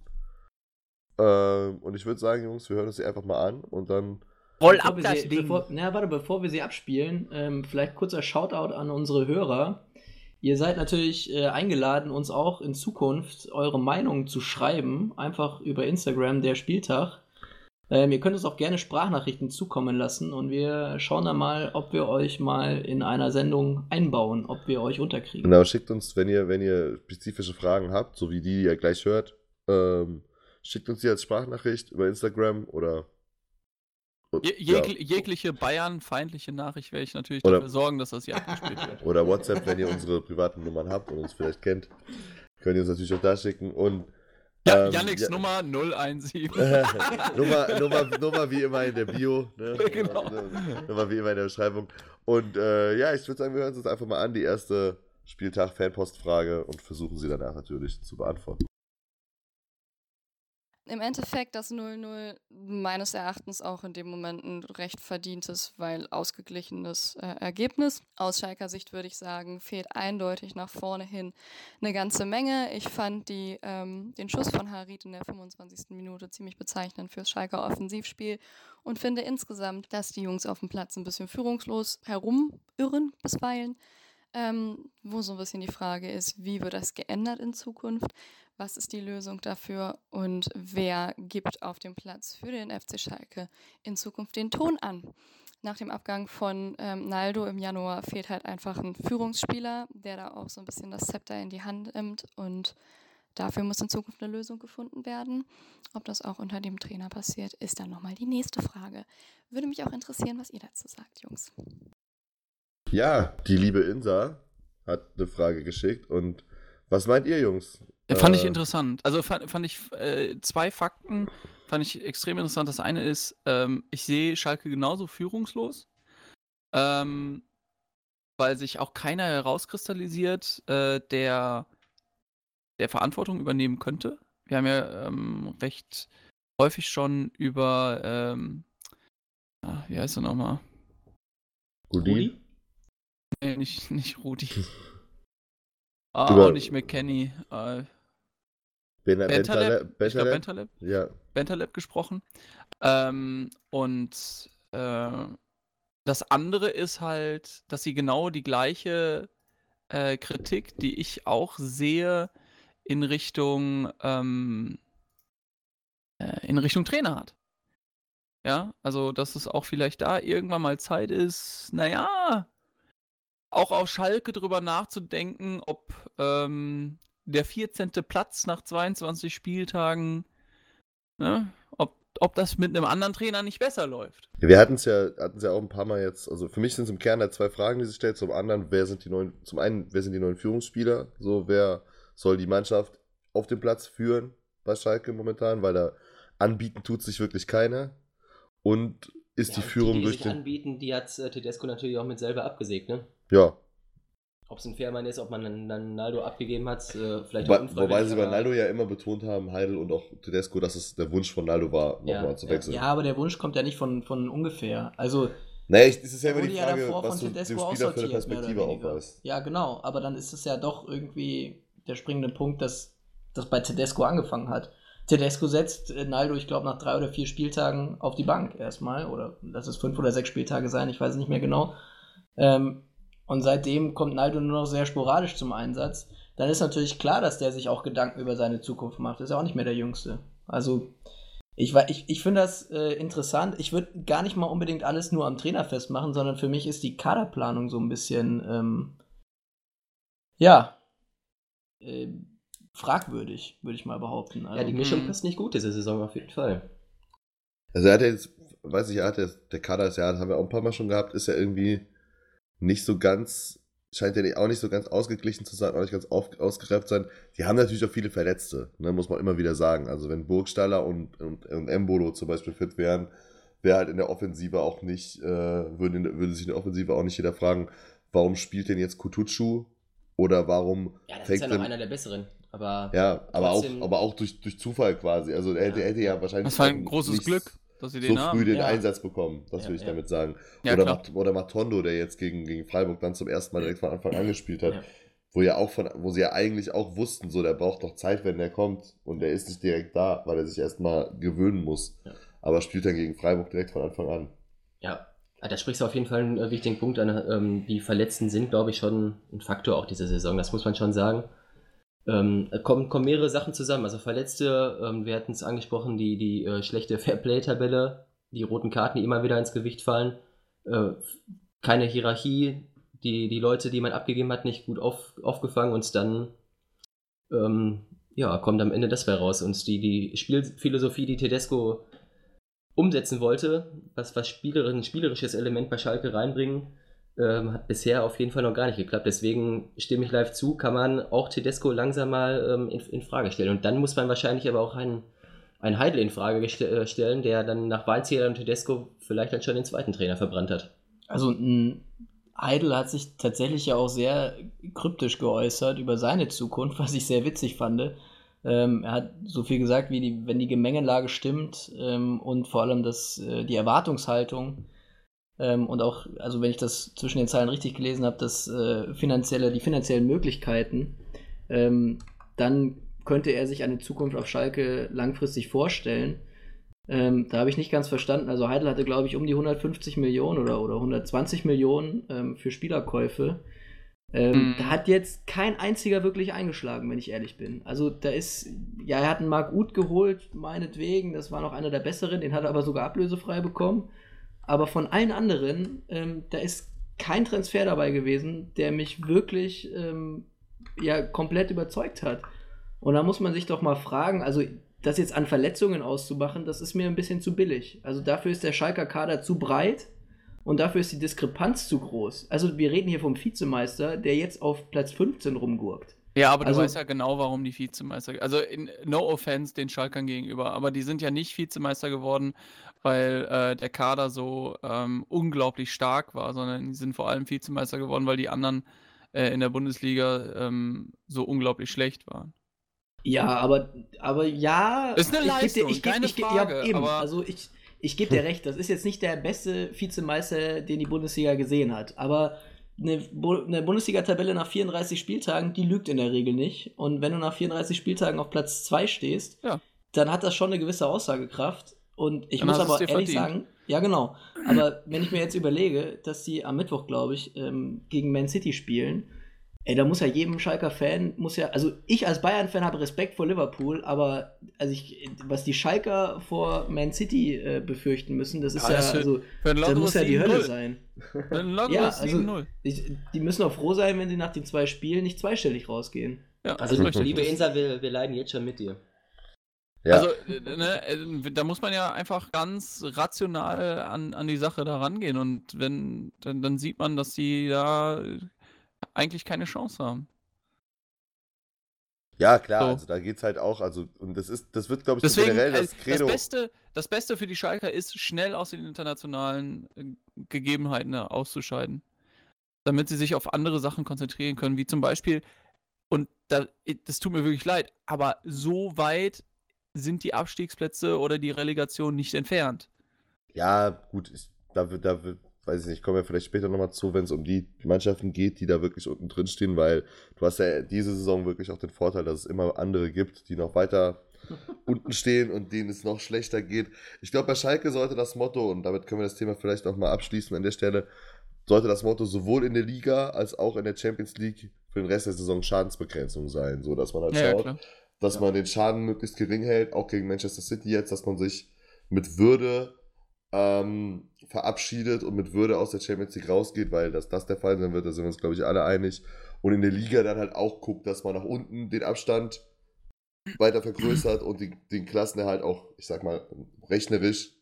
Ähm, und ich würde sagen, Jungs, wir hören uns die einfach mal an und dann. Roll ab das sie, Ding. Bevor, na, warte, bevor wir sie abspielen, ähm, vielleicht kurzer Shoutout an unsere Hörer. Ihr seid natürlich äh, eingeladen, uns auch in Zukunft eure Meinung zu schreiben, einfach über Instagram, der Spieltag. Ähm, ihr könnt uns auch gerne Sprachnachrichten zukommen lassen und wir schauen dann mal, ob wir euch mal in einer Sendung einbauen, ob wir euch unterkriegen. Genau, schickt uns, wenn ihr, wenn ihr spezifische Fragen habt, so wie die, die ihr gleich hört, ähm, schickt uns die als Sprachnachricht über Instagram oder Je jeg ja. Jegliche Bayern-feindliche Nachricht werde ich natürlich oder, dafür sorgen, dass das hier abgespielt wird. Oder WhatsApp, wenn ihr unsere privaten Nummern habt und uns vielleicht kennt, könnt ihr uns natürlich auch da schicken. Und ja, ähm, Yannicks ja. Nummer 017. Nummer, Nummer, Nummer wie immer in der Bio. Ne? Genau. Nummer wie immer in der Beschreibung. Und äh, ja, ich würde sagen, wir hören uns einfach mal an, die erste Spieltag-Fanpostfrage und versuchen sie danach natürlich zu beantworten im Endeffekt das 0-0 meines Erachtens auch in dem Moment ein recht verdientes, weil ausgeglichenes äh, Ergebnis. Aus Schalker Sicht würde ich sagen, fehlt eindeutig nach vorne hin eine ganze Menge. Ich fand die, ähm, den Schuss von Harit in der 25. Minute ziemlich bezeichnend fürs Schalker Offensivspiel und finde insgesamt, dass die Jungs auf dem Platz ein bisschen führungslos herumirren bisweilen. Ähm, wo so ein bisschen die Frage ist, wie wird das geändert in Zukunft? Was ist die Lösung dafür und wer gibt auf dem Platz für den FC Schalke in Zukunft den Ton an. Nach dem Abgang von ähm, Naldo im Januar fehlt halt einfach ein Führungsspieler, der da auch so ein bisschen das Zepter in die Hand nimmt und dafür muss in Zukunft eine Lösung gefunden werden. Ob das auch unter dem Trainer passiert, ist dann nochmal die nächste Frage. Würde mich auch interessieren, was ihr dazu sagt, Jungs. Ja, die liebe Insa hat eine Frage geschickt und was meint ihr, Jungs? Fand ich äh. interessant. Also fand, fand ich äh, zwei Fakten fand ich extrem interessant. Das eine ist, ähm, ich sehe Schalke genauso führungslos, ähm, weil sich auch keiner herauskristallisiert, äh, der, der Verantwortung übernehmen könnte. Wir haben ja ähm, recht häufig schon über, ähm, ah, wie heißt er nochmal? Rudi? Nee, nicht, nicht Rudi. Ah, auch nicht McKenny. Äh, ben Bentaleb, Bentaleb, Bentaleb, ja. Bentaleb gesprochen. Ähm, und äh, das andere ist halt, dass sie genau die gleiche äh, Kritik, die ich auch sehe, in Richtung ähm, äh, in Richtung Trainer hat. Ja, also dass es auch vielleicht da irgendwann mal Zeit ist, naja, auch auf Schalke drüber nachzudenken, ob ähm, der 14. Platz nach 22 Spieltagen, ne, ob, ob das mit einem anderen Trainer nicht besser läuft. Wir hatten es ja, hatten's ja auch ein paar Mal jetzt, also für mich sind es im Kern da zwei Fragen, die sich stellt. Zum anderen, wer sind die neuen, zum einen, wer sind die neuen Führungsspieler? So, wer soll die Mannschaft auf dem Platz führen bei Schalke momentan, weil da anbieten tut sich wirklich keiner. Und ist ja, die Führung die, die durch sich den. anbieten, die hat äh, Tedesco natürlich auch mit selber abgesägt, ne? Ja, ob es ein Fairmann ist, ob man dann Naldo abgegeben hat, äh, vielleicht Wobei, wobei sie bei Naldo ja immer betont haben, Heidel und auch Tedesco, dass es der Wunsch von Naldo war, nochmal ja, zu wechseln. Ja, aber der Wunsch kommt ja nicht von, von ungefähr. Also. Naja, es ist ja immer die Frage, ja was du dem Spieler für eine Perspektive aufweist. Ja, genau. Aber dann ist es ja doch irgendwie der springende Punkt, dass das bei Tedesco angefangen hat. Tedesco setzt äh, Naldo, ich glaube, nach drei oder vier Spieltagen auf die Bank erstmal. Oder lass es fünf oder sechs Spieltage sein, ich weiß es nicht mehr genau. Ähm, und seitdem kommt Naldo nur noch sehr sporadisch zum Einsatz. Dann ist natürlich klar, dass der sich auch Gedanken über seine Zukunft macht. Ist ja auch nicht mehr der Jüngste. Also, ich, ich, ich finde das äh, interessant. Ich würde gar nicht mal unbedingt alles nur am Trainer festmachen, sondern für mich ist die Kaderplanung so ein bisschen, ähm, ja, äh, fragwürdig, würde ich mal behaupten. Also, ja, die Mischung passt nicht gut diese Saison auf jeden Fall. Also er hat jetzt, weiß ich, er hat jetzt, der Kader ist ja, das haben wir auch ein paar Mal schon gehabt, ist ja irgendwie nicht so ganz, scheint ja auch nicht so ganz ausgeglichen zu sein, auch nicht ganz auf, ausgereift sein. Die haben natürlich auch viele Verletzte, ne, muss man immer wieder sagen. Also wenn Burgstaller und, und, und Embolo zum Beispiel fit wären, wäre halt in der Offensive auch nicht, äh, würde, würde sich in der Offensive auch nicht jeder fragen, warum spielt denn jetzt Kutucu oder warum Ja, das ist ja noch einer der besseren. Aber ja, aber auch, aber auch durch, durch Zufall quasi. Also er hätte, ja. hätte ja wahrscheinlich. Das war ein großes Glück, dass sie den so haben. früh den Ja. Einsatz bekommen, das Ja, will ich ja. damit sagen. Ja, oder. Mat oder Matondo, der jetzt gegen, gegen Freiburg dann zum ersten Mal direkt von Anfang an gespielt hat. Ja. Wo ja auch von, wo sie ja eigentlich auch wussten, so der braucht doch Zeit, wenn der kommt. Und der ist nicht direkt da, weil er sich erstmal gewöhnen muss. Ja. Aber spielt dann gegen Freiburg direkt von Anfang an. Ja, Ah, da sprichst du auf jeden Fall einen äh, wichtigen Punkt an. Ähm, die Verletzten sind, glaube ich, schon ein Faktor auch diese Saison. Das muss man schon sagen. Ähm, kommen, kommen mehrere Sachen zusammen. Also Verletzte, ähm, wir hatten es angesprochen, die, die äh, schlechte Fairplay-Tabelle, die roten Karten, die immer wieder ins Gewicht fallen. Äh, keine Hierarchie, die, die Leute, die man abgegeben hat, nicht gut auf, aufgefangen und dann ähm, ja, kommt am Ende das bei raus. Und die, die Spielphilosophie, die Tedesco umsetzen wollte, was, was Spielerin, ein spielerisches Element bei Schalke reinbringen, ähm, hat bisher auf jeden Fall noch gar nicht geklappt. Deswegen stimme ich live zu, kann man auch Tedesco langsam mal ähm, in, in Frage stellen. Und dann muss man wahrscheinlich aber auch einen, einen Heidel in Frage äh, stellen, der dann nach Weinzierler und Tedesco vielleicht dann schon den zweiten Trainer verbrannt hat. Also ein Heidel hat sich tatsächlich ja auch sehr kryptisch geäußert über seine Zukunft, was ich sehr witzig fand. Ähm, er hat so viel gesagt, wie die, wenn die Gemengelage stimmt ähm, und vor allem das, äh, die Erwartungshaltung ähm, und auch, also wenn ich das zwischen den Zeilen richtig gelesen habe, das äh, finanzielle, die finanziellen Möglichkeiten, ähm, dann könnte er sich eine Zukunft auf Schalke langfristig vorstellen. Ähm, da habe ich nicht ganz verstanden. Also Heidel hatte, glaube ich, um die 150 Millionen oder, oder 120 Millionen ähm, für Spielerkäufe. Ähm, Mhm. Da hat jetzt kein einziger wirklich eingeschlagen, wenn ich ehrlich bin. Also da ist, ja, er hat einen Marc Uth geholt, meinetwegen, das war noch einer der besseren, den hat er aber sogar ablösefrei bekommen. Aber von allen anderen, ähm, da ist kein Transfer dabei gewesen, der mich wirklich ähm, ja, komplett überzeugt hat. Und da muss man sich doch mal fragen, also das jetzt an Verletzungen auszumachen, das ist mir ein bisschen zu billig. Also dafür ist der Schalker Kader zu breit und dafür ist die Diskrepanz zu groß. Also wir reden hier vom Vizemeister, der jetzt auf Platz 15 rumgurkt. Ja, aber Also- du weißt ja genau, warum die Vizemeister. Also in, no offense den Schalkern gegenüber, aber die sind ja nicht Vizemeister geworden, weil äh, der Kader so ähm, unglaublich stark war, sondern die sind vor allem Vizemeister geworden, weil die anderen äh, in der Bundesliga ähm, so unglaublich schlecht waren. Ja, aber, aber ja. Ist eine ich geb Leistung, ich geb- keine ich geb- Frage, Ja, eben. Also ich, ich gebe dir recht, das ist jetzt nicht der beste Vizemeister, den die Bundesliga gesehen hat. Aber eine, eine Bundesliga-Tabelle nach 34 Spieltagen, die lügt in der Regel nicht. Und wenn du nach 34 Spieltagen auf Platz 2 stehst, Ja. dann hat das schon eine gewisse Aussagekraft. Und ich Dann muss aber ehrlich verdient. sagen, ja genau. Aber wenn ich mir jetzt überlege, dass die am Mittwoch, glaube ich, ähm, gegen Man City spielen, ey, da muss ja jedem Schalker Fan, muss ja, also ich als Bayern-Fan habe Respekt vor Liverpool, aber also ich, was die Schalker vor Man City äh, befürchten müssen, das ist Ja, ja, das also, das muss ja die Hölle 7-0. sein. Ja, also 7-0. ich, die müssen auch froh sein, wenn sie nach den zwei Spielen nicht zweistellig rausgehen. Ja, Also, liebe Insa, wir, wir leiden jetzt schon mit dir. Ja, Also, äh, ne, äh, da muss man ja einfach ganz rational an, an die Sache da rangehen und wenn, dann, dann sieht man, dass die da eigentlich keine Chance haben. ja klar, so. also da geht's halt auch, also, und das ist, das wird, glaube ich, so Deswegen, generell das äh, das, Credo. Beste, das Beste für die Schalker ist, schnell aus den internationalen äh, Gegebenheiten äh, auszuscheiden. Damit sie sich auf andere Sachen konzentrieren können, wie zum Beispiel, und da, das tut mir wirklich leid, aber so weit sind die Abstiegsplätze oder die Relegation nicht entfernt. Ja, gut, ich, da da wird, weiß ich nicht, kommen wir vielleicht später nochmal zu, wenn es um die Mannschaften geht, die da wirklich unten drin stehen, weil du hast ja diese Saison wirklich auch den Vorteil, dass es immer andere gibt, die noch weiter unten stehen und denen es noch schlechter geht. Ich glaube, bei Schalke sollte das Motto, und damit können wir das Thema vielleicht nochmal abschließen an der Stelle, sollte das Motto sowohl in der Liga als auch in der Champions League für den Rest der Saison Schadensbegrenzung sein, so dass man halt Ja, ja, schaut, klar. dass Ja. man den Schaden möglichst gering hält, auch gegen Manchester City jetzt, dass man sich mit Würde ähm, verabschiedet und mit Würde aus der Champions League rausgeht, weil dass das der Fall sein wird, da sind wir uns, glaube ich, alle einig. Und in der Liga dann halt auch guckt, dass man nach unten den Abstand weiter vergrößert und den, den Klassenerhalt auch, ich sag mal, rechnerisch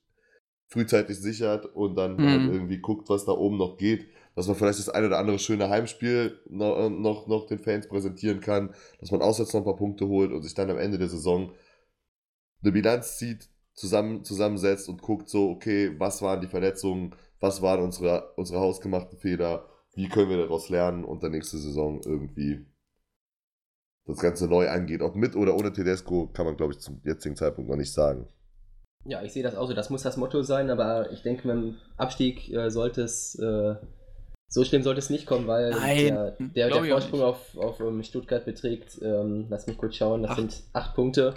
frühzeitig sichert und dann Mhm. halt irgendwie guckt, was da oben noch geht. Dass man vielleicht das ein oder andere schöne Heimspiel noch, noch, noch den Fans präsentieren kann, dass man auswärts noch ein paar Punkte holt und sich dann am Ende der Saison eine Bilanz zieht, zusammen, zusammensetzt und guckt so, okay, was waren die Verletzungen, was waren unsere, unsere hausgemachten Fehler, wie können wir daraus lernen und dann nächste Saison irgendwie das Ganze neu angeht. Ob mit oder ohne Tedesco, kann man, glaube ich, zum jetzigen Zeitpunkt noch nicht sagen. Ja, ich sehe das auch so. Das muss das Motto sein, aber ich denke, mit dem Abstieg äh, sollte es. Äh, so schlimm sollte es nicht kommen, weil Nein, der, der, der Vorsprung auf, auf ähm, Stuttgart beträgt, ähm, lass mich kurz schauen, das Acht. sind acht Punkte.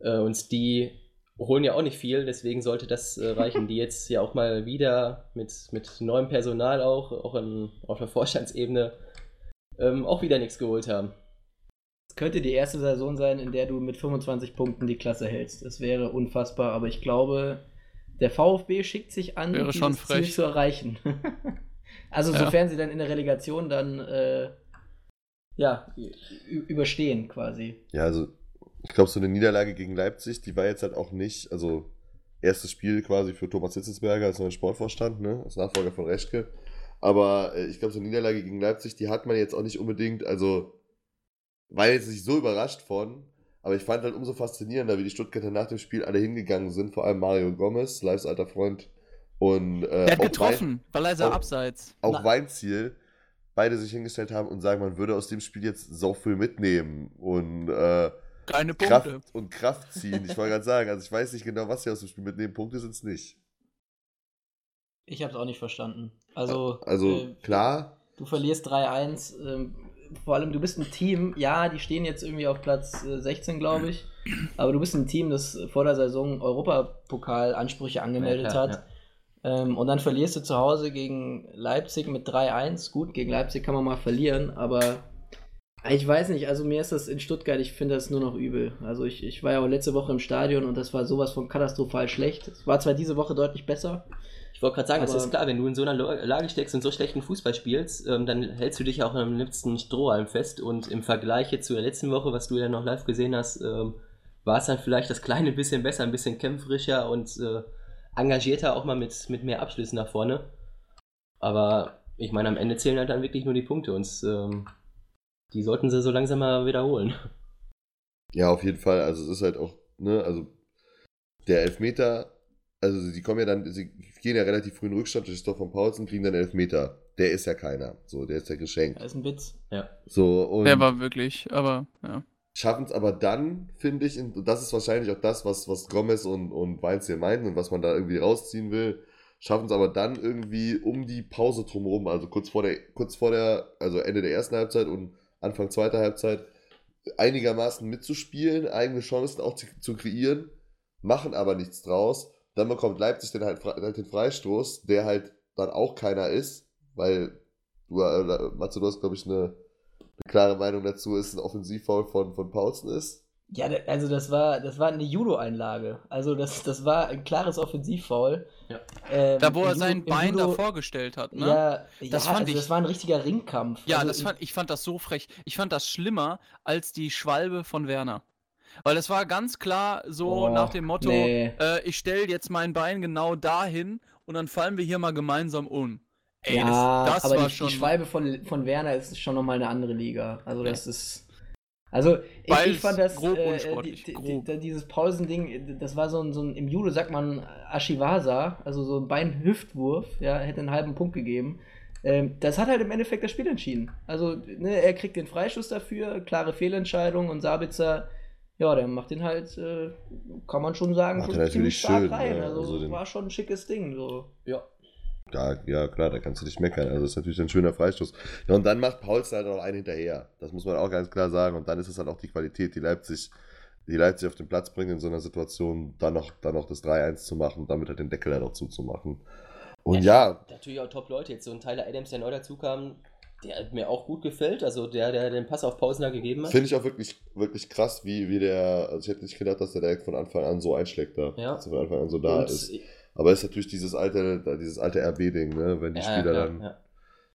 Äh, und die holen ja auch nicht viel, deswegen sollte das äh, reichen, die jetzt ja auch mal wieder mit, mit neuem Personal auch, auch in, auf der Vorstandsebene, ähm, auch wieder nichts geholt haben. Es könnte die erste Saison sein, in der du mit 25 Punkten die Klasse hältst. Das wäre unfassbar, aber ich glaube, der VfB schickt sich an, Wäre schon dieses Ziel zu erreichen. also Ja. sofern sie dann in der Relegation dann äh, ja, überstehen quasi. Ja, also ich glaube, so eine Niederlage gegen Leipzig, die war jetzt halt auch nicht, also erstes Spiel quasi für Thomas Hitzelsberger als neuen Sportvorstand, ne, als Nachfolger von Reschke. Aber äh, ich glaube, so eine Niederlage gegen Leipzig, die hat man jetzt auch nicht unbedingt, also war jetzt nicht so überrascht von, aber ich fand halt umso faszinierender, wie die Stuttgarter nach dem Spiel alle hingegangen sind, vor allem Mario Gomez, Lives alter Freund und äh, Der hat getroffen, weil er auch- abseits. auch Na- Weinziel beide sich hingestellt haben und sagen, man würde aus dem Spiel jetzt so viel mitnehmen und äh, Keine Punkte. Kraft und Kraft ziehen. Ich wollte gerade sagen, also ich weiß nicht genau, was sie aus dem Spiel mitnehmen. Punkte sind es nicht. Ich habe es auch nicht verstanden. Also, Also äh, klar, Du verlierst 3-1. Ähm, vor allem, du bist ein Team, ja, die stehen jetzt irgendwie auf Platz äh, 16, glaube ich. Aber du bist ein Team, das vor der Saison Europapokal-Ansprüche angemeldet Ja, klar, hat. Ähm, und dann verlierst du zu Hause gegen Leipzig mit 3-1. Gut, gegen Leipzig kann man mal verlieren, aber ich weiß nicht, also mir ist das in Stuttgart, ich finde das nur noch übel. Also ich, ich war ja auch letzte Woche im Stadion und das war sowas von katastrophal schlecht. Es war zwar diese Woche deutlich besser, Ich wollte gerade sagen, es ist klar, wenn du in so einer Lage steckst und so schlechten Fußball spielst, ähm, dann hältst du dich auch am liebsten Strohhalm fest. Und im Vergleich jetzt zu der letzten Woche, was du ja noch live gesehen hast, ähm, war es dann vielleicht das kleine bisschen besser, ein bisschen kämpferischer und äh, engagierter, auch mal mit, mit mehr Abschlüssen nach vorne. Aber ich meine, am Ende zählen halt dann wirklich nur die Punkte und ähm, die sollten sie so langsam mal wiederholen. ja, auf jeden Fall. Also es ist halt auch, ne, also der Elfmeter, also sie kommen ja dann, sie gehen ja relativ früh in Rückstand durch das Tor von Paulsen, kriegen dann Elfmeter. Der ist ja keiner. So, der ist ja geschenkt. das ist ein Witz. Ja. So, und Der war wirklich, aber ja. schaffen es aber dann, finde ich, und das ist wahrscheinlich auch das, was, was Gomez und, und Weinz hier meinten und was man da irgendwie rausziehen will, schaffen es aber dann irgendwie um die Pause drumherum, also kurz vor der, kurz vor der, also Ende der ersten Halbzeit und Anfang zweiter Halbzeit, einigermaßen mitzuspielen, eigene Chancen auch zu, zu kreieren, machen aber nichts draus. Dann bekommt Leipzig dann halt, halt den Freistoß, der halt dann auch keiner ist, weil du, äh, Matze, du hast, glaube ich, eine, eine klare Meinung dazu, ist ein Offensivfoul von, von Paulsen ist. Ja, also das war, das war eine Judo-Einlage. Also das, das war ein klares Offensivfoul. Ja. Ähm, Da, wo er sein Judo- im Bein Judo- davor gestellt hat, ne? Ja, Das ja, fand also ich- das war ein richtiger Ringkampf. Ja, also das fand, ich fand das so frech. Ich fand das schlimmer als die Schwalbe von Werner. Weil es war ganz klar so Oh, nach dem Motto, nee. äh, ich stelle jetzt mein Bein genau dahin und dann fallen wir hier mal gemeinsam um. Ey, ja, das, das aber war die, schon. die Schwalbe von, von Werner ist schon nochmal eine andere Liga. Also das ist. Also ich, ich fand das grob äh, die, die, die, dieses Pausen-Ding, das war so ein, so ein im Judo sagt man Ashiwasa, also so ein Beinhüftwurf, ja, hätte einen halben Punkt gegeben. Ähm, das hat halt im Endeffekt das Spiel entschieden. Also ne, er kriegt den Freischuss dafür, klare Fehlentscheidung und Sabitzer, ja, der macht den halt, äh, kann man schon sagen, Macht schon ziemlich natürlich stark schön, rein. ja, Also, also den- war schon ein schickes Ding. So. Ja. Ja, ja, klar, da kannst du nicht meckern. Also das ist natürlich ein schöner Freistoß. Ja, und dann macht Paulsen halt auch einen hinterher. Das muss man auch ganz klar sagen. Und dann ist es halt auch die Qualität, die Leipzig, die Leipzig auf den Platz bringt in so einer Situation, dann noch, dann noch das 3-1 zu machen und damit halt den Deckel halt auch zuzumachen. Und ja, Natürlich auch Top-Leute. Jetzt so ein Tyler Adams, der neu dazu kam, der mir auch gut gefällt. Also der, der den Pass auf Pausner gegeben hat. finde ich auch wirklich, wirklich krass, wie, wie der, also ich hätte nicht gedacht, dass der direkt von Anfang an so einschlägt da. Ja. Dass er von Anfang an so da Und- ist. Aber es ist natürlich dieses alte, dieses alte RB-Ding, ne? Wenn die Ja, Spieler ja, dann ja.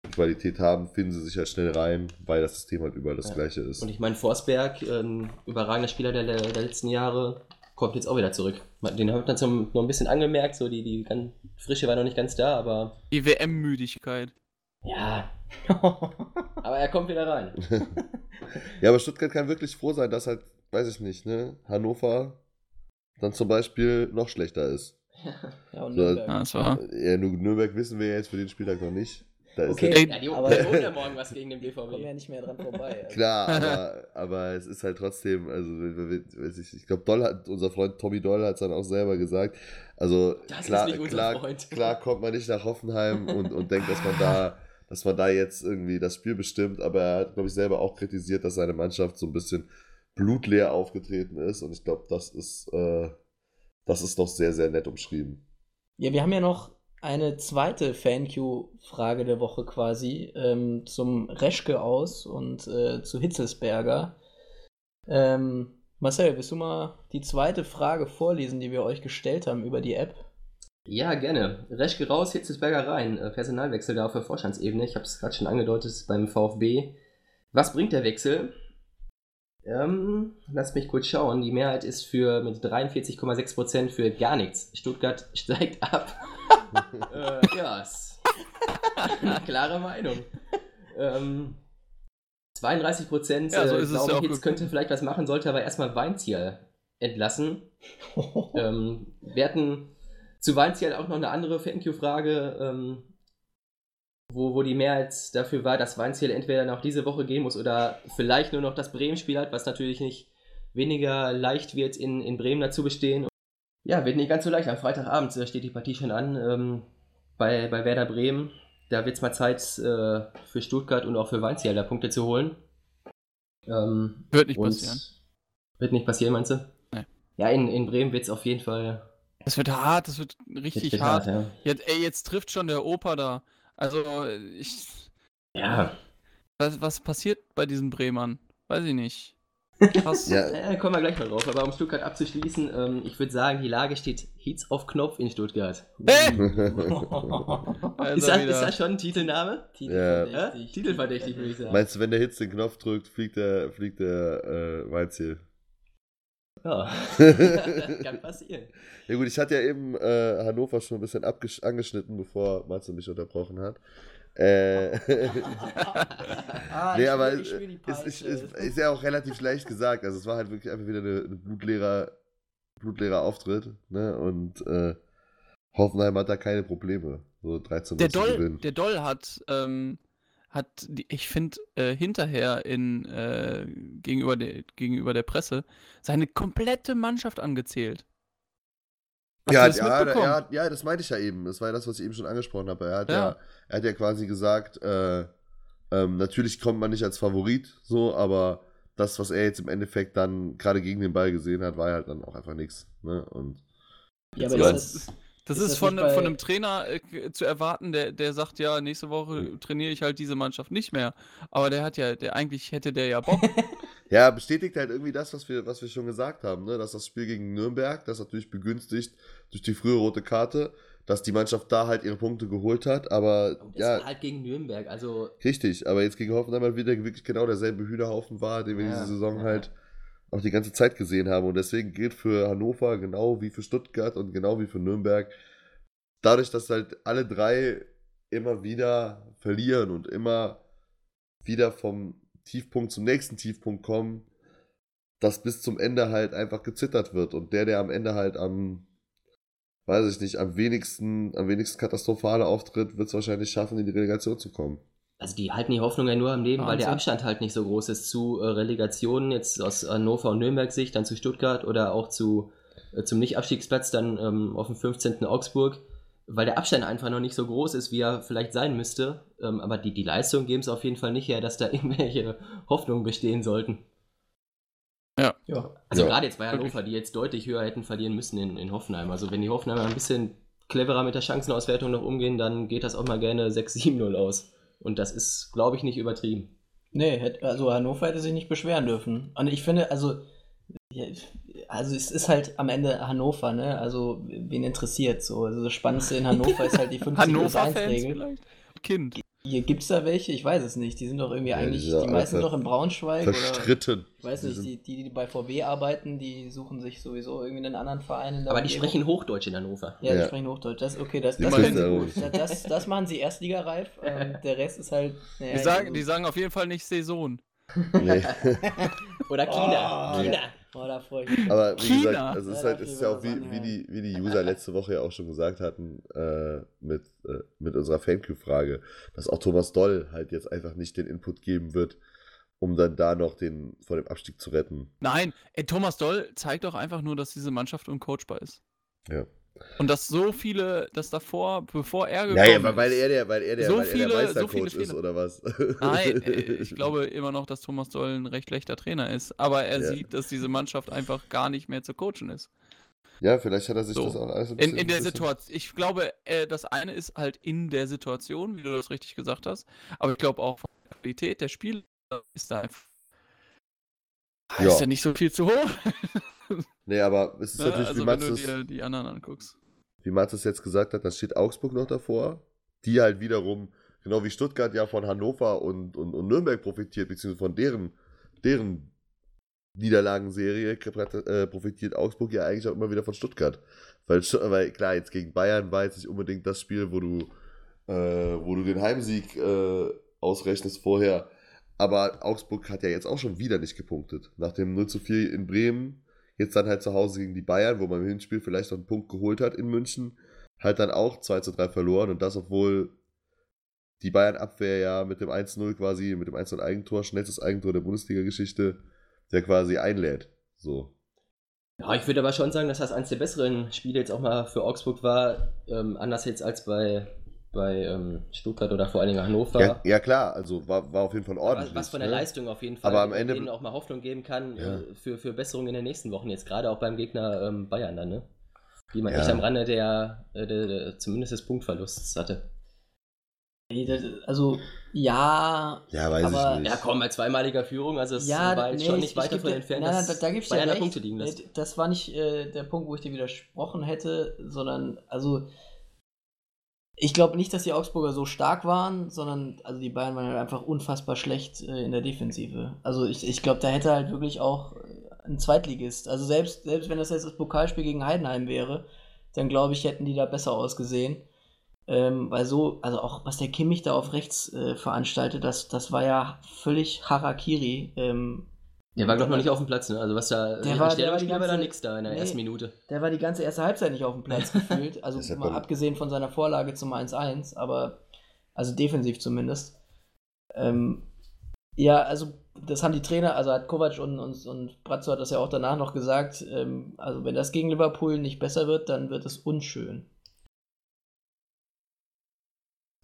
die Qualität haben, finden sie sich halt schnell rein, weil das System halt überall das Ja. gleiche ist. Und ich meine, Forsberg, ein überragender Spieler der, der letzten Jahre, kommt jetzt auch wieder zurück. Den hat man zum, noch ein bisschen angemerkt, so die, die ganz, Frische war noch nicht ganz da, aber. Die WM-Müdigkeit. Ja. aber er kommt wieder rein. ja, aber Stuttgart kann wirklich froh sein, dass halt, weiß ich nicht, ne, Hannover dann zum Beispiel noch schlechter ist. Ja, und Nürnberg. Ja, das war... ja, Nürnberg wissen wir ja jetzt für den Spieltag noch nicht. Da okay, ist ja, die aber holen ja morgen was gegen den BVB. Kommen ja nicht mehr dran vorbei. Also. Klar, aber, aber es ist halt trotzdem, also ich, ich glaube, Doll hat, unser Freund Tommy Doll hat es dann auch selber gesagt. Also das klar, klar, klar kommt man nicht nach Hoffenheim und, und denkt, dass man da, dass man da jetzt irgendwie das Spiel bestimmt, aber er hat, glaube ich, selber auch kritisiert, dass seine Mannschaft so ein bisschen blutleer aufgetreten ist und ich glaube, das ist, äh, das ist doch sehr, sehr nett umschrieben. Ja, wir haben ja noch eine zweite Fan-Q-Frage der Woche quasi ähm, zum Reschke aus und äh, zu Hitzelsberger. Ähm, Marcel, willst du mal die zweite Frage vorlesen, die wir euch gestellt haben über die App? Ja, gerne. Reschke raus, Hitzelsberger rein. Äh, Personalwechsel da auf der Vorstandsebene. Ich habe es gerade schon angedeutet beim VfB. Was bringt der Wechsel? Ähm, lasst mich kurz schauen. Die Mehrheit ist für mit 43,6% für gar nichts. Stuttgart steigt ab. äh, ja, ist klare Meinung. Ähm, 32 Prozent ja, so äh, glaube ich, jetzt könnte vielleicht was machen, sollte aber erstmal Weinziel entlassen. ähm, wir hatten zu Weinziel auch noch eine andere Thank-You-Frage, ähm, wo, wo die Mehrheit dafür war, dass Weinziel entweder noch diese Woche gehen muss oder vielleicht nur noch das Bremen-Spiel hat, was natürlich nicht weniger leicht wird, in, in Bremen dazu bestehen. Ja, wird nicht ganz so leicht. Am Freitagabend äh, steht die Partie schon an ähm, bei, bei Werder Bremen. Da wird es mal Zeit äh, für Stuttgart und auch für Weinziel da Punkte zu holen. Ähm, wird nicht passieren. Wird nicht passieren, meinst du? Nee. Ja, in, in Bremen wird es auf jeden Fall. Es wird hart, es wird richtig wird hart. hart ja. jetzt, ey, jetzt trifft schon der Opa da. Also, ich. Ja. Was, was passiert bei diesen Bremern? Weiß ich nicht. Krass. ja. Äh, kommen wir gleich mal drauf. Aber um Stuttgart abzuschließen, ähm, ich würde sagen, die Lage steht Heats auf Knopf in Stuttgart. Hey! also ist, das, ist, das, schon ein Titelname? Titelverdächtig. Ja. Titelverdächtig, würde ich sagen. Meinst du, wenn der Hitz den Knopf drückt, fliegt der, fliegt der äh, Weinziel? Ja, kann passieren. Ja gut, ich hatte ja eben äh, Hannover schon ein bisschen angeschnitten, bevor Matze mich unterbrochen hat. Äh, ah, nee, aber es ist, ist, ist, ja auch relativ leicht gesagt. Also es war halt wirklich einfach wieder eine, eine blutleerer, blutleerer Auftritt. Ne? Und äh, Hoffenheim hat da keine Probleme. So 13 der Doll, gewinnen. Der Doll hat, ähm, hat die, ich finde, äh, hinterher in, äh, gegenüber, de, gegenüber der Presse seine komplette Mannschaft angezählt. Ja, ja, ja, ja, das meinte ich ja eben. Das war ja das, was ich eben schon angesprochen habe. Er hat ja, ja er hat ja quasi gesagt, äh, ähm, natürlich kommt man nicht als Favorit, so, aber das, was er jetzt im Endeffekt dann gerade gegen den Ball gesehen hat, war halt dann auch einfach nichts. Ne? Und ja, aber das, ist, das ist, ist von, von einem Trainer äh, zu erwarten, der, der sagt, ja, nächste Woche trainiere ich halt diese Mannschaft nicht mehr. Aber der hat ja, der eigentlich hätte der ja Bock. ja, bestätigt halt irgendwie das, was wir, was wir schon gesagt haben, ne? dass das Spiel gegen Nürnberg, das natürlich begünstigt durch die frühe rote Karte, dass die Mannschaft da halt ihre Punkte geholt hat, aber Und ja. War halt gegen Nürnberg, also. Richtig, aber jetzt gegen Hoffenheim halt wieder wirklich genau derselbe Hühnerhaufen war, den wir ja, diese Saison ja. halt auch die ganze Zeit gesehen haben. Und deswegen gilt für Hannover genau wie für Stuttgart und genau wie für Nürnberg, dadurch, dass halt alle drei immer wieder verlieren und immer wieder vom Tiefpunkt zum nächsten Tiefpunkt kommen, dass bis zum Ende halt einfach gezittert wird. Und der, der am Ende halt am, weiß ich nicht, am wenigsten, am wenigsten katastrophale auftritt, wird es wahrscheinlich schaffen, in die Relegation zu kommen. Also die halten die Hoffnung ja nur am Leben, Wahnsinn. weil der Abstand halt nicht so groß ist zu äh, Relegationen, jetzt aus Hannover und Nürnberg Sicht, dann zu Stuttgart oder auch zu, äh, zum Nicht-Abstiegsplatz dann ähm, auf dem 15. Augsburg, weil der Abstand einfach noch nicht so groß ist, wie er vielleicht sein müsste. Ähm, aber die, die Leistung geben es auf jeden Fall nicht her, dass da irgendwelche Hoffnungen bestehen sollten. Ja. ja. Also ja. gerade jetzt bei Hannover, die jetzt deutlich höher hätten verlieren müssen in, in Hoffenheim. Also wenn die Hoffenheimer ein bisschen cleverer mit der Chancenauswertung noch umgehen, dann geht das auch mal gerne 6-7-0 aus. Und das ist, glaube ich, nicht übertrieben. Nee, also Hannover hätte sich nicht beschweren dürfen. Und ich finde, also, also es ist halt am Ende Hannover, ne? Also, wen interessiert so? Also das Spannendste in Hannover ist halt die 50 Hannover 1 Regel. Kind. Hier gibt es da welche? Ich weiß es nicht. Die sind doch irgendwie ja, eigentlich, die meisten doch in Braunschweig. Verstritten. Oder, ich weiß nicht, die, die, die bei VW arbeiten, die suchen sich sowieso irgendwie einen anderen Verein. In der Aber die Umgebung. sprechen Hochdeutsch in Hannover. Ja, die ja. sprechen Hochdeutsch. Das, okay, das, das können sie gut. Das, das, machen sie erstligareif. Ähm, der Rest ist halt. Naja, die, sagen, die sagen auf jeden Fall nicht Saison. Nee. Oder China. Oh, China. Oh, da freue ich mich. Aber wie China. gesagt, also es ist, halt, es ist ja auch wie, wie, die, wie die User letzte Woche ja auch schon gesagt hatten, äh, mit, äh, mit unserer Fancube-Frage, dass auch Thomas Doll halt jetzt einfach nicht den Input geben wird, um dann da noch den vor dem Abstieg zu retten. Nein, ey, Thomas Doll zeigt doch einfach nur, dass diese Mannschaft uncoachbar ist. Ja. Und dass so viele, dass davor, bevor er gekommen ja, ja, weil er der, weil er der, so weil viele, er der Meistercoach so ist oder was? Nein, äh, ich glaube immer noch, dass Thomas Doll ein recht schlechter Trainer ist. Aber er ja. sieht, dass diese Mannschaft einfach gar nicht mehr zu coachen ist. Ja, vielleicht hat er sich so. das auch alles ein bisschen. In, in der Situation. Ich glaube, äh, das eine ist halt in der Situation, wie du das richtig gesagt hast. Aber ich glaube auch von der Qualität der Spiele ist da einfach. Ja. Ist ja nicht so viel zu hoch. Nee, aber es ist ja, natürlich, also wie Mats wenn du dir die anderen anguckst. Wie Mats es jetzt gesagt hat, da steht Augsburg noch davor, die halt wiederum, genau wie Stuttgart ja von Hannover und, und, und Nürnberg profitiert, beziehungsweise von deren, deren Niederlagenserie äh, profitiert Augsburg ja eigentlich auch immer wieder von Stuttgart. Weil, weil klar, jetzt gegen Bayern war jetzt nicht unbedingt das Spiel, wo du, äh, wo du den Heimsieg äh, ausrechnest vorher. Aber Augsburg hat ja jetzt auch schon wieder nicht gepunktet. Nach dem 0 zu 4 in Bremen Jetzt dann halt zu Hause gegen die Bayern, wo man im Hinspiel vielleicht noch einen Punkt geholt hat in München. Halt dann auch 2 zu 3 verloren und das, obwohl die Bayern-Abwehr ja mit dem 1-0 quasi, mit dem 1-0 Eigentor, schnellstes Eigentor der Bundesliga-Geschichte, der quasi einlädt. So. Ja, ich würde aber schon sagen, dass das eines der besseren Spiele jetzt auch mal für Augsburg war. Ähm, anders jetzt als bei bei ähm, Stuttgart oder vor allen Dingen Hannover. Ja, ja, klar, also war, war auf jeden Fall ordentlich. Was von der ne? Leistung auf jeden Fall aber am Ende denen auch mal Hoffnung geben kann ja. äh, für, für Besserungen in den nächsten Wochen, jetzt gerade auch beim Gegner ähm, Bayern dann, ne? Die man ja. echt am Rande der, äh, der, der, zumindest des Punktverlusts hatte. Also, ja. Ja, weiß aber, ich nicht. Ja, komm, bei zweimaliger Führung, also es ja, war jetzt nee, schon nicht weiter von entfernt, nein, nein, da, da gibt's ja recht. Punkte liegen lässt. Das war nicht äh, der Punkt, wo ich dir widersprochen hätte, sondern, also, ich glaube nicht, dass die Augsburger so stark waren, sondern also die Bayern waren halt einfach unfassbar schlecht äh, in der Defensive. Also ich, ich glaube, da hätte halt wirklich auch äh, ein Zweitligist. Also selbst, selbst wenn das jetzt das Pokalspiel gegen Heidenheim wäre, dann glaube ich, hätten die da besser ausgesehen. Ähm, weil so, also auch was der Kimmich da auf rechts äh, veranstaltet, das, das war ja völlig Harakiri. Ähm, der war, glaube ich, noch nicht auf dem Platz, ne? Also was da, der war, der war, die ganze, war da nichts da in der nee, ersten Minute. Der war die ganze erste Halbzeit nicht auf dem Platz gefühlt. Also mal cool. abgesehen von seiner Vorlage zum 1-1, aber also defensiv zumindest. Ähm, ja, also das haben die Trainer, also hat Kovac und, und, und Brazzo hat das ja auch danach noch gesagt, ähm, also wenn das gegen Liverpool nicht besser wird, dann wird es unschön.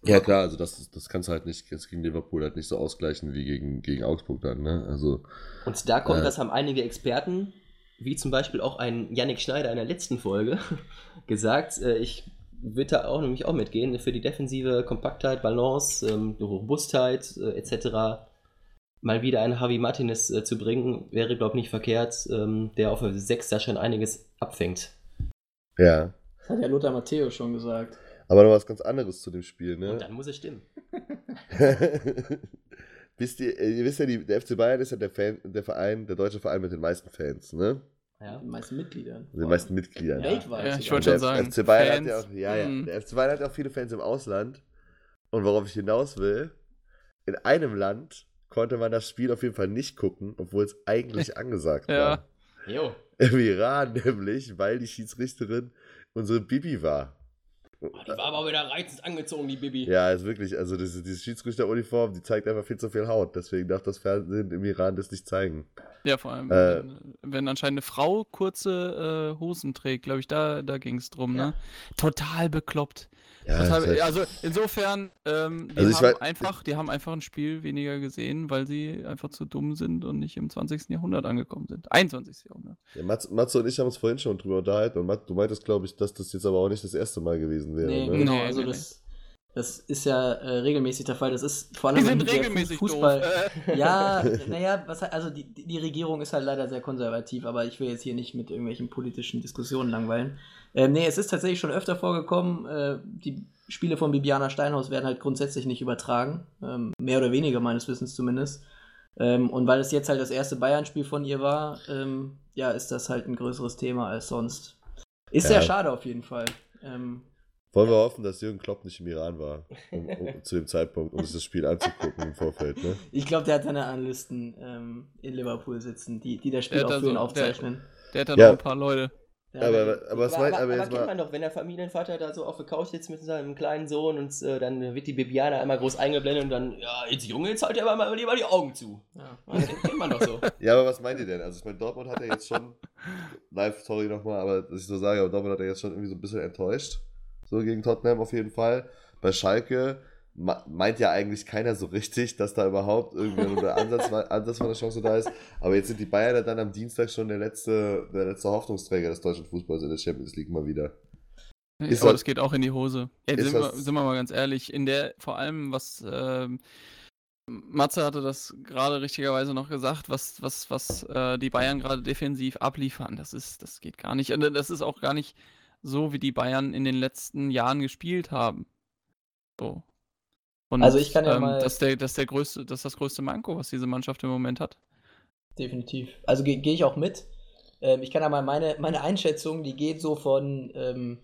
Ja, klar, also das, das kannst du halt nicht jetzt gegen Liverpool halt nicht so ausgleichen wie gegen, gegen Augsburg dann, ne? Also, und da kommt, äh, das haben einige Experten, wie zum Beispiel auch ein Yannick Schneider in der letzten Folge, gesagt, äh, ich würde da auch nämlich auch mitgehen, für die defensive Kompaktheit, Balance, ähm, Robustheit äh, etc. mal wieder einen Javi Martinez äh, zu bringen, wäre, glaube ich, nicht verkehrt, ähm, der auf der 6 da schon einiges abfängt. Ja. Das hat ja Lothar Matteo schon gesagt. Aber noch was ganz anderes zu dem Spiel, ne? Und dann muss es stimmen. wisst ihr, ihr wisst ja, die, der FC Bayern ist ja der, Fan, der Verein, der deutsche Verein mit den meisten Fans, ne? Ja, den meisten Mitgliedern. Den meisten Mitgliedern. Ja. Weltweit. Ja, ich wollte schon sagen. FC Bayern hat ja auch, ja, ja, mhm. der FC Bayern hat auch viele Fans im Ausland. Und worauf ich hinaus will, in einem Land konnte man das Spiel auf jeden Fall nicht gucken, obwohl es eigentlich angesagt ja. war. Jo. Im Iran nämlich, weil die Schiedsrichterin unsere Bibi war. Oh, die war aber wieder reizend angezogen, die Bibi. Ja, ist wirklich, also diese, diese Schiedsrichteruniform, die zeigt einfach viel zu viel Haut. Deswegen darf das Fernsehen im Iran das nicht zeigen. Ja, vor allem, äh, wenn, wenn, anscheinend eine Frau kurze äh, Hosen trägt, glaube ich, da, da ging es drum, ja. ne? Total bekloppt. Ja, halt also insofern, ähm, die, also haben weiß, einfach, die haben einfach ein Spiel weniger gesehen, weil sie einfach zu dumm sind und nicht im 20. Jahrhundert angekommen sind. 21. Jahrhundert. Ja, Mats, Matze und ich haben uns vorhin schon drüber unterhalten und Mat, du meintest, glaube ich, dass das jetzt aber auch nicht das erste Mal gewesen wäre. Nee, ne? genau, also nee, das, das ist ja äh, regelmäßig der Fall. Das ist vor allem die sind regelmäßig Fußball. Doof. ja, naja, was, also die, die Regierung ist halt leider sehr konservativ, aber ich will jetzt hier nicht mit irgendwelchen politischen Diskussionen langweilen. Äh, nee, es ist tatsächlich schon öfter vorgekommen, äh, die Spiele von Bibiana Steinhaus werden halt grundsätzlich nicht übertragen. Ähm, mehr oder weniger, meines Wissens zumindest. Ähm, und weil es jetzt halt das erste Bayern-Spiel von ihr war, ähm, ja, ist das halt ein größeres Thema als sonst. Ist ja. sehr schade auf jeden Fall. Ähm, wollen wir hoffen, dass Jürgen Klopp nicht im Iran war, um, um, zu dem Zeitpunkt, um sich das Spiel anzugucken im Vorfeld. Ne? Ich glaube, der hat seine Analysten ähm, in Liverpool sitzen, die, die das Spiel auch für ihn so, aufzeichnen. Der, der hat da ja. noch ein paar Leute. Ja, aber, aber, aber, was aber, aber, aber kennt man doch, wenn der Familienvater da so auf der Couch sitzt mit seinem kleinen Sohn und äh, dann wird die Bibiana einmal groß eingeblendet und dann, ja, jetzt Junge, jetzt halt er aber mal lieber die Augen zu. Ja, das kennt man doch so. ja, aber was meint ihr denn? Also ich meine, Dortmund hat ja jetzt schon, live, sorry nochmal, aber dass ich so sage, aber Dortmund hat ja jetzt schon irgendwie so ein bisschen enttäuscht. So gegen Tottenham auf jeden Fall. Bei Schalke meint ja eigentlich keiner so richtig, dass da überhaupt irgendwie ein Ansatz, Ansatz von der Chance da ist. Aber jetzt sind die Bayern dann am Dienstag schon der letzte, der letzte Hoffnungsträger des deutschen Fußballs in der Champions League mal wieder. Ist aber das geht auch in die Hose. Ja, sind, wir, sind, wir, mal ganz ehrlich, in der, vor allem was ähm, Matze hatte das gerade richtigerweise noch gesagt, was, was, was äh, die Bayern gerade defensiv abliefern, das ist, das geht gar nicht. Und das ist auch gar nicht so, wie die Bayern in den letzten Jahren gespielt haben. So. Und, also ich kann ja ähm, mal. Das ist, der, das, der größte, das ist das größte Manko, was diese Mannschaft im Moment hat. Definitiv. Also gehe geh ich auch mit. Ähm, ich kann ja mal meine, meine Einschätzung, die geht so von, ähm,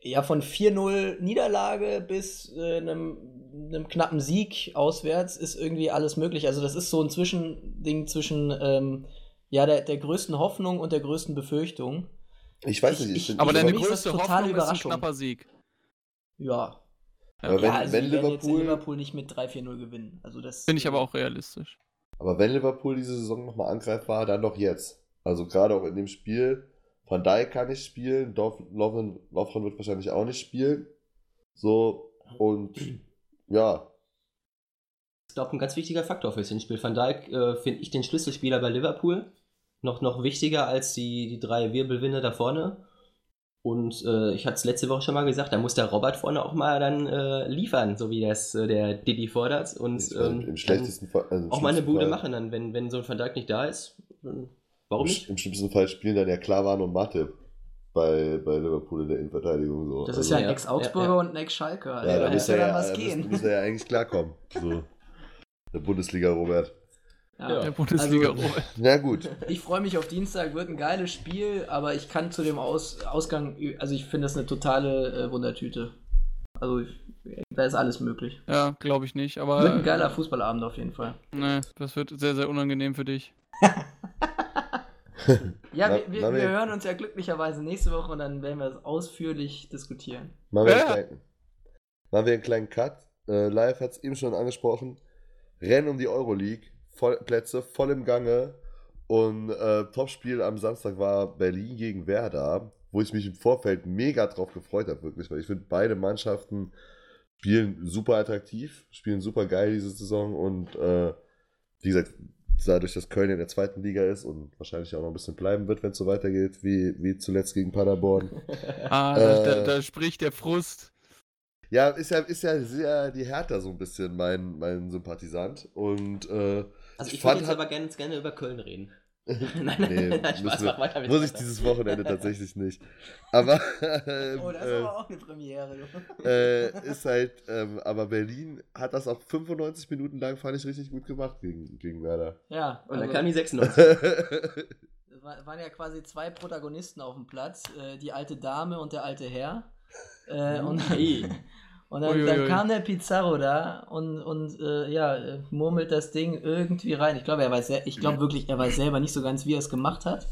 ja, von 4-0 Niederlage bis äh, einem, einem, knappen Sieg auswärts ist irgendwie alles möglich. Also das ist so ein Zwischending zwischen ähm, ja, der, der größten Hoffnung und der größten Befürchtung. Ich weiß nicht. Ich, ich, aber deine größte Hoffnung ist ein knapper Sieg. Ja, aber wenn, ja, also wenn Liverpool, Liverpool nicht mit 3-4-0 gewinnen. Also das finde ich aber auch realistisch. Aber wenn Liverpool diese Saison nochmal angreifbar, dann doch jetzt. Also gerade auch in dem Spiel. Van Dijk kann nicht spielen, Lovren wird wahrscheinlich auch nicht spielen. So, und ja. Ich glaube, ein ganz wichtiger Faktor fürs Hinspiel. Van Dijk äh, finde ich den Schlüsselspieler bei Liverpool. Noch, noch wichtiger als die, die drei Wirbelwinde da vorne. Und äh, ich hatte es letzte Woche schon mal gesagt, da muss der Robert vorne auch mal dann äh, liefern, so wie das äh, der Didi fordert. Und ähm, im schlechtesten Fall, also auch mal eine Bude Fall. machen, dann, wenn, wenn so ein Van Dijk nicht da ist. Warum Im, nicht? Im schlimmsten Fall spielen dann ja Klavan und Mathe bei, bei Liverpool in der Innenverteidigung. So. Das ist also, ja ein Ex-Augsburger ja, ja. und ein Ex-Schalke. Also ja, da muss ja, was gehen. Da muss er ja eigentlich klarkommen. So. Der Bundesliga, Robert. Ja, der Bundesliga. Also, na gut. Ich freue mich auf Dienstag, wird ein geiles Spiel, aber ich kann zu dem Aus Ausgang, also ich finde das eine totale äh, Wundertüte. Also ich, da ist alles möglich. Ja, glaube ich nicht, aber. Wird ein geiler Fußballabend auf jeden Fall. Nee, das wird sehr, sehr unangenehm für dich. ja, wir, wir, wir, hören uns ja glücklicherweise nächste Woche und dann werden wir es ausführlich diskutieren. Machen wir, ja. einen, kleinen, machen wir einen kleinen Cut. Äh, live hat es eben schon angesprochen. Rennen um die Euroleague voll, Plätze voll im Gange. Und äh, Topspiel am Samstag war Berlin gegen Werder, wo ich mich im Vorfeld mega drauf gefreut habe, wirklich, weil ich finde, beide Mannschaften spielen super attraktiv, spielen super geil diese Saison und äh, wie gesagt, dadurch, dass Köln in der zweiten Liga ist und wahrscheinlich auch noch ein bisschen bleiben wird, wenn es so weitergeht, wie, wie zuletzt gegen Paderborn. ah, äh, da, da, spricht der Frust. Ja, ist ja, ist ja sehr die Hertha so ein bisschen mein, mein Sympathisant und äh, also ich, ich würde jetzt aber gerne, gerne über Köln reden. nein, nee, nein, Spaß, mach weiter. Muss ich dieses Wochenende tatsächlich nicht. Aber. Ähm, oh, das ist äh, aber auch eine Premiere. Äh, ist halt, ähm, aber Berlin hat das auch 95 Minuten lang, fand ich richtig gut gemacht gegen, gegen Werder. Ja, und also, dann kam die 96. Es waren ja quasi zwei Protagonisten auf dem Platz: äh, die alte Dame und der alte Herr. Äh, und, hey. Und dann, ui, dann kam der Pizarro da und, und äh, ja, murmelt das Ding irgendwie rein. Ich glaube, er weiß, ich glaube wirklich, er weiß selber nicht so ganz, wie er es gemacht hat.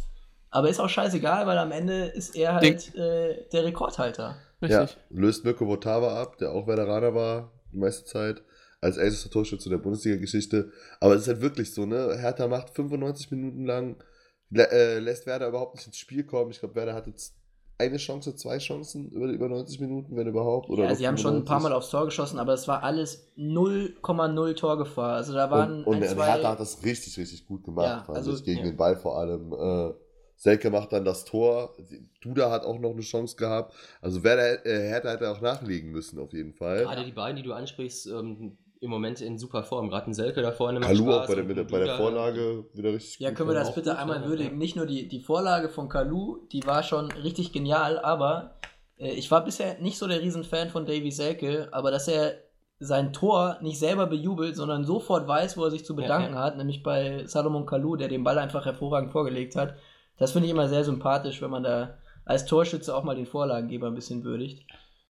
Aber ist auch scheißegal, weil am Ende ist er halt äh, der Rekordhalter. Richtig. Ja, löst Mirko Votava ab, der auch Veteraner war die meiste Zeit, als ältester Torschütze der Bundesliga-Geschichte. Aber es ist halt wirklich so, ne? Hertha macht 95 Minuten lang, lä äh, lässt Werder überhaupt nicht ins Spiel kommen. Ich glaube, Werder hat jetzt eine Chance, zwei Chancen über, über 90 Minuten, wenn überhaupt. Oder ja, sie haben schon ein paar Mal aufs Tor geschossen, aber es war alles 0,0 Torgefahr. Also da waren. Und, und ein, zwei... Hertha hat das richtig, richtig gut gemacht, ja, also, ich, gegen ja. den Ball vor allem. Äh, Selke macht dann das Tor. Duda hat auch noch eine Chance gehabt. Also wer der äh, Hertha hätte auch nachlegen müssen, auf jeden Fall. Gerade die beiden, die du ansprichst, ähm, im Moment in super Form. Gerade ein Selke da vorne Kalu auch bei der, der, bei der Vorlage wieder richtig Ja, können wir das bitte einmal würdigen? Nicht nur die, die Vorlage von Kalu, die war schon richtig genial, aber Äh, ich war bisher nicht so der Riesenfan von Davy Selke, aber dass er sein Tor nicht selber bejubelt, sondern sofort weiß, wo er sich zu bedanken ja, ja. hat, nämlich bei Salomon Kalou, der den Ball einfach hervorragend vorgelegt hat. Das finde ich immer sehr sympathisch, wenn man da als Torschütze auch mal den Vorlagengeber ein bisschen würdigt.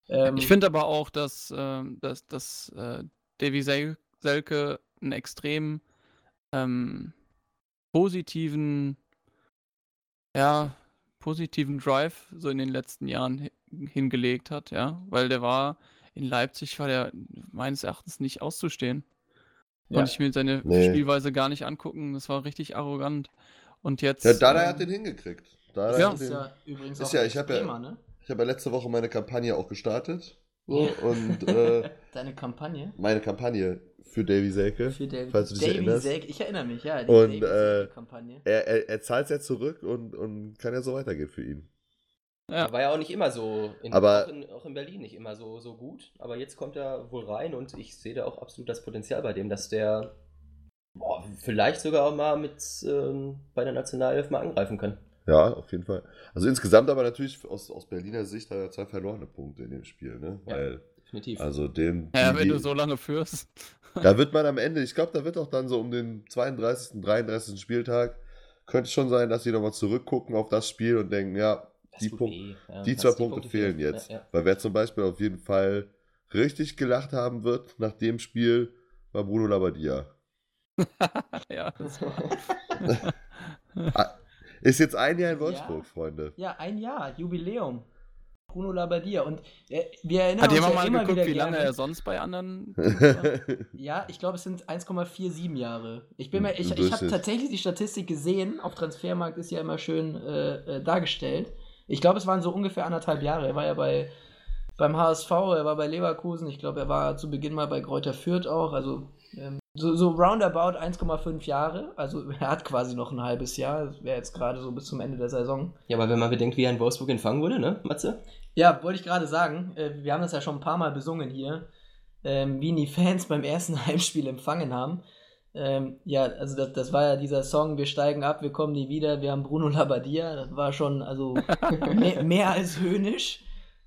Ähm, ich finde aber auch, dass, äh, dass, dass äh, Davy Sel Selke einen extrem ähm, positiven, ja, positiven Drive so in den letzten Jahren hingelegt hat, ja, weil der war in Leipzig war der meines Erachtens nicht auszustehen. Ja. Konnte ich mir seine nee. Spielweise gar nicht angucken. Das war richtig arrogant. Und jetzt. Ja, Dada ähm, hat den hingekriegt. Dada ja. ist ja übrigens ist auch ja, ich habe ja, ne? ich habe ja letzte Woche meine Kampagne auch gestartet. So, und, äh, Deine Kampagne? Meine Kampagne für Davy Selke. Für Davy, falls du dich Davy erinnerst. Selke, ich erinnere mich, ja. Die und äh, er, er, er zahlt es ja zurück und, und kann ja so weitergehen für ihn. Ja. War ja auch nicht immer so, in, aber, auch, in, auch, in, Berlin nicht immer so, so gut. Aber jetzt kommt er wohl rein und ich sehe da auch absolut das Potenzial bei dem, dass der boah, vielleicht sogar auch mal mit ähm, bei der Nationalelf mal angreifen kann. Ja, auf jeden Fall. Also insgesamt aber natürlich aus, aus Berliner Sicht hat er zwei verlorene Punkte in dem Spiel, ne? Ja, Weil, definitiv. Also den. Ja, die, wenn du so lange führst. Da wird man am Ende, ich glaube, da wird auch dann so um den 32., 33. Spieltag, könnte schon sein, dass sie nochmal zurückgucken auf das Spiel und denken, ja, die, Punkt, ja, die zwei Punkte, Punkte fehlen jetzt. Ja, ja. Weil wer zum Beispiel auf jeden Fall richtig gelacht haben wird nach dem Spiel, war Bruno Labbadia. ja, das war. Ist jetzt ein Jahr in Wolfsburg, Freunde. Ja, ein Jahr, Jubiläum. Bruno Labbadia. Und äh, wir erinnern Hat uns jemand ja mal immer geguckt, wie lange er sonst bei anderen. ja, ich glaube, es sind 1,47 Jahre. Ich, bin mir, ich, ich habe tatsächlich die Statistik gesehen. Auf Transfermarkt ist ja immer schön äh, äh, dargestellt. Ich glaube, es waren so ungefähr anderthalb Jahre. Er war ja bei, beim HSV, er war bei Leverkusen. Ich glaube, er war zu Beginn mal bei Kräuter Fürth auch. Also ähm, so, so roundabout 1,5 Jahre. Also er hat quasi noch ein halbes Jahr. Das wäre jetzt gerade so bis zum Ende der Saison. Ja, aber wenn man bedenkt, wie er in Wolfsburg empfangen wurde, ne, Matze? Ja, wollte ich gerade sagen. Äh, wir haben das ja schon ein paar Mal besungen hier. Ähm, wie ihn die Fans beim ersten Heimspiel empfangen haben. Ähm, ja, also das, das, war ja dieser Song, wir steigen ab, wir kommen nie wieder, wir haben Bruno Labbadia, das war schon also mehr, mehr als höhnisch.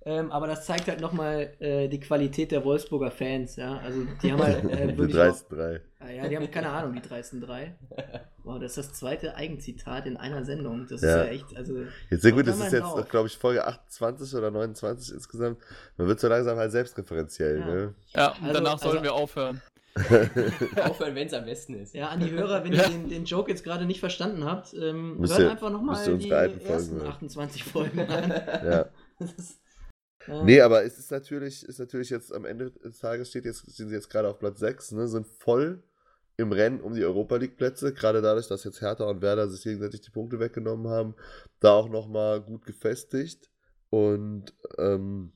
Ähm, aber das zeigt halt nochmal äh, die Qualität der Wolfsburger Fans, ja. Also die haben halt äh, Die dreisten drei. Ah, ja, die haben keine Ahnung, die dreisten drei. Wow, das ist das zweite Eigenzitat in einer Sendung. Das ja. ist ja echt, also. Jetzt sehr gut, das ist jetzt, glaube ich, Folge 28 oder 29 insgesamt. Man wird so langsam halt selbstreferenziell, ja. ne? Ja, und also, danach sollen also, wir aufhören. Aufhören, wenn es am besten ist. Ja, an die Hörer, wenn ihr den, den, Joke jetzt gerade nicht verstanden habt, ähm, hört ihr, einfach nochmal die ersten Folgen 28 Folgen an. ja. Ist, ja. Nee, aber es ist natürlich, ist natürlich jetzt am Ende des Tages steht jetzt, sind sie jetzt gerade auf Platz 6, ne, sind voll im Rennen um die Europa League Plätze, gerade dadurch, dass jetzt Hertha und Werder sich gegenseitig die Punkte weggenommen haben, da auch nochmal gut gefestigt und ähm,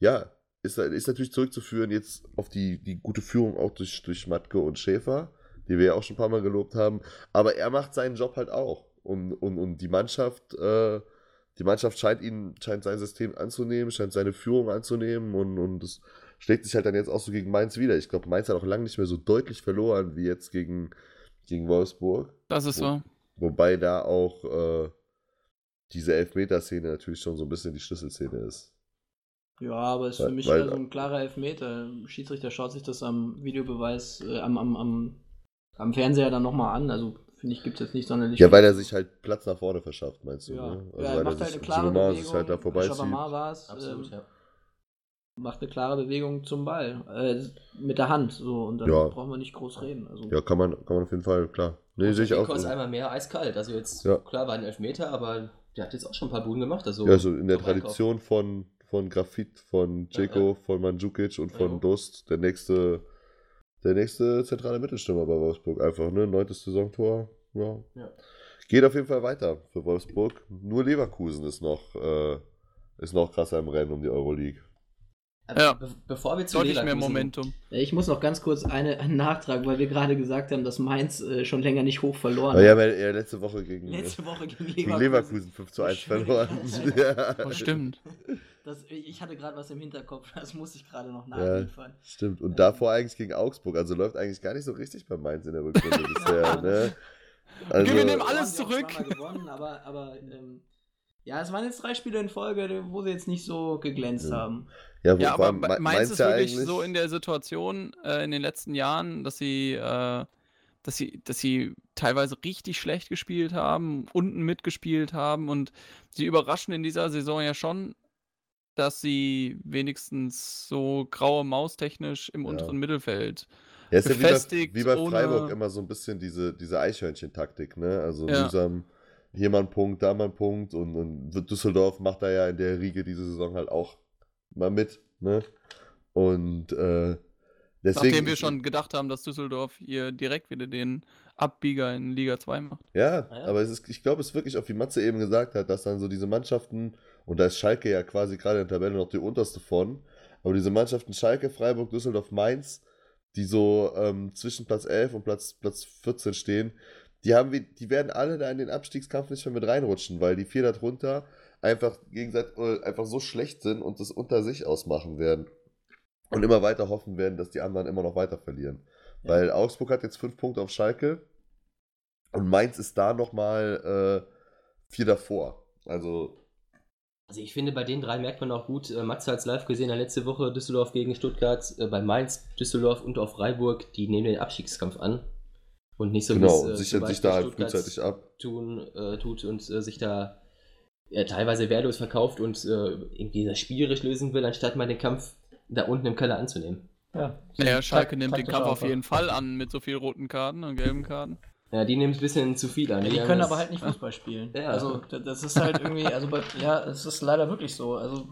ja, ist, ist natürlich zurückzuführen jetzt auf die, die gute Führung auch durch, durch Matke und Schäfer, die wir ja auch schon ein paar Mal gelobt haben. Aber er macht seinen Job halt auch. Und, und, und die Mannschaft, äh, die Mannschaft scheint ihn, scheint sein System anzunehmen, scheint seine Führung anzunehmen und, und das schlägt sich halt dann jetzt auch so gegen Mainz wieder. Ich glaube, Mainz hat auch lange nicht mehr so deutlich verloren wie jetzt gegen, gegen Wolfsburg. Das ist Wo, so. Wobei da auch äh, diese Elfmeterszene natürlich schon so ein bisschen die Schlüsselszene ist. Ja, aber ist für mich weil, so ein klarer Elfmeter. Schiedsrichter schaut sich das am Videobeweis, äh, am, am, am, am Fernseher dann nochmal an. Also finde ich, gibt es jetzt nicht sonderlich. Ja, weil er sich halt Platz nach vorne verschafft, meinst du? Ja, ne? also ja er macht halt eine klare Bewegung. Halt da vorbeizieht. war es. Absolut, ähm, ja. Macht eine klare Bewegung zum Ball. Äh, mit der Hand. So, und dann ja. brauchen wir nicht groß reden. Also. Ja, kann man, kann man auf jeden Fall, klar. Nee, sehe ich auch. ist einmal mehr eiskalt. Also jetzt, ja. klar, war ein Elfmeter, aber der hat jetzt auch schon ein paar Buden gemacht. Also ja, so in der Tradition von von Grafit, von Dzeko, ja, ja. von Mandzukic und von ja. Dost, der nächste, der nächste zentrale Mittelstürmer bei Wolfsburg. Einfach, ne? Neuntes Saisontor. Ja. Geht auf jeden Fall weiter für Wolfsburg. Nur Leverkusen ist noch, äh, ist noch krasser im Rennen um die Euroleague. Ja. Be bevor wir zu Deutlich mehr Momentum. Ich muss noch ganz kurz eine, einen Nachtrag, weil wir gerade gesagt haben, dass Mainz äh, schon länger nicht hoch verloren hat. Ja, weil er letzte Woche gegen, letzte Woche gegen Leverkusen, gegen Leverkusen 5 zu 1 verloren. ja. Oh, stimmt. Das, ich hatte gerade was im Hinterkopf, das muss ich gerade noch nachliefern. Ja, stimmt. Und davor eigentlich gegen Augsburg. Also läuft eigentlich gar nicht so richtig bei Mainz in der Rückrunde bisher. ne? also, wir nehmen alles zurück. Gewonnen, aber, aber ähm, Ja, es waren jetzt drei Spiele in Folge, wo sie jetzt nicht so geglänzt Ja. haben. Ja, Ja, aber allem Me- Me- Mainz ist ja wirklich eigentlich- so in der Situation äh, in den letzten Jahren, dass sie, äh, dass sie, dass sie teilweise richtig schlecht gespielt haben, unten mitgespielt haben und sie überraschen in dieser Saison ja schon, dass sie wenigstens so graue Maus technisch im Ja. unteren Mittelfeld. Ja, ist ja wie bei, befestigt, wie bei ohne- Freiburg immer so ein bisschen diese, diese Eichhörnchen-Taktik, ne? Also Ja. mühsam, hier mal ein Punkt, da mal ein Punkt und, und Düsseldorf macht da ja in der Riege diese Saison halt auch mal mit, ne? Und äh, deswegen. Nachdem wir schon gedacht haben, dass Düsseldorf hier direkt wieder den Abbieger in Liga 2 macht. Ja, Ja. aber es ist, ich glaube, es ist wirklich auch, wie Matze eben gesagt hat, dass dann so diese Mannschaften, und da ist Schalke ja quasi gerade in der Tabelle noch die unterste von, aber diese Mannschaften Schalke, Freiburg, Düsseldorf, Mainz, die so ähm, zwischen Platz 11 und Platz, Platz 14 stehen, die, haben wir, die werden alle da in den Abstiegskampf nicht mehr mit reinrutschen, weil die vier darunter einfach gegenseitig äh, einfach so schlecht sind und das unter sich ausmachen werden. Und immer weiter hoffen werden, dass die anderen immer noch weiter verlieren. Weil Augsburg hat jetzt fünf Punkte auf Schalke und Mainz ist da nochmal äh, vier davor. Also, Also ich finde, bei den drei merkt man auch gut, äh, Max hat es live gesehen, letzte Woche Düsseldorf gegen Stuttgart, äh, bei Mainz, Düsseldorf und auch Freiburg, die nehmen den Abstiegskampf an. Und nicht so genau, es, äh, sichern sich da halt frühzeitig ab. tun, äh, tut und äh, sich da ja, teilweise wehrlos verkauft und äh, irgendwie das spielerisch lösen will, anstatt mal den Kampf da unten im Keller anzunehmen. Ja. Naja, Schalke nimmt den Kampf auf jeden Fall an mit so viel roten Karten und gelben Karten. Ja, die nehmen es ein bisschen zu viel an. Ja, die haben können aber halt nicht Fußball spielen. Ja. Also da- das ist halt irgendwie, also bei, ja, es ist leider wirklich so. Also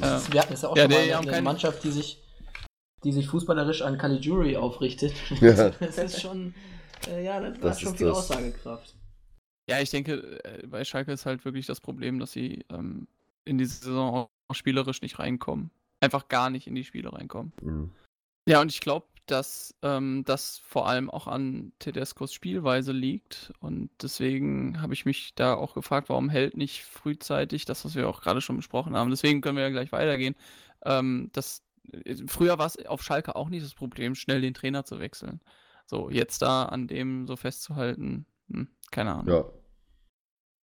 Ja. es ist, wir hatten es ja auch Ja, schon nee, mal die eine, keine- Mannschaft, die sich, die sich fußballerisch an Caligiuri aufrichtet. Ja. das ist schon, äh, ja, das, Das hat schon viel das. Aussagekraft. Ja, ich denke, äh, bei Schalke ist halt wirklich das Problem, dass sie ähm, in diese Saison auch spielerisch nicht reinkommen. Einfach gar nicht in die Spiele reinkommen. Mhm. Ja, und ich glaube, dass ähm, das vor allem auch an Tedescos Spielweise liegt. Und deswegen habe ich mich da auch gefragt, warum hält nicht frühzeitig das, was wir auch gerade schon besprochen haben. Deswegen können wir ja gleich weitergehen. Ähm, das, äh, früher war es auf Schalke auch nicht das Problem, schnell den Trainer zu wechseln. So, jetzt da an dem so festzuhalten, hm, keine Ahnung. Ja.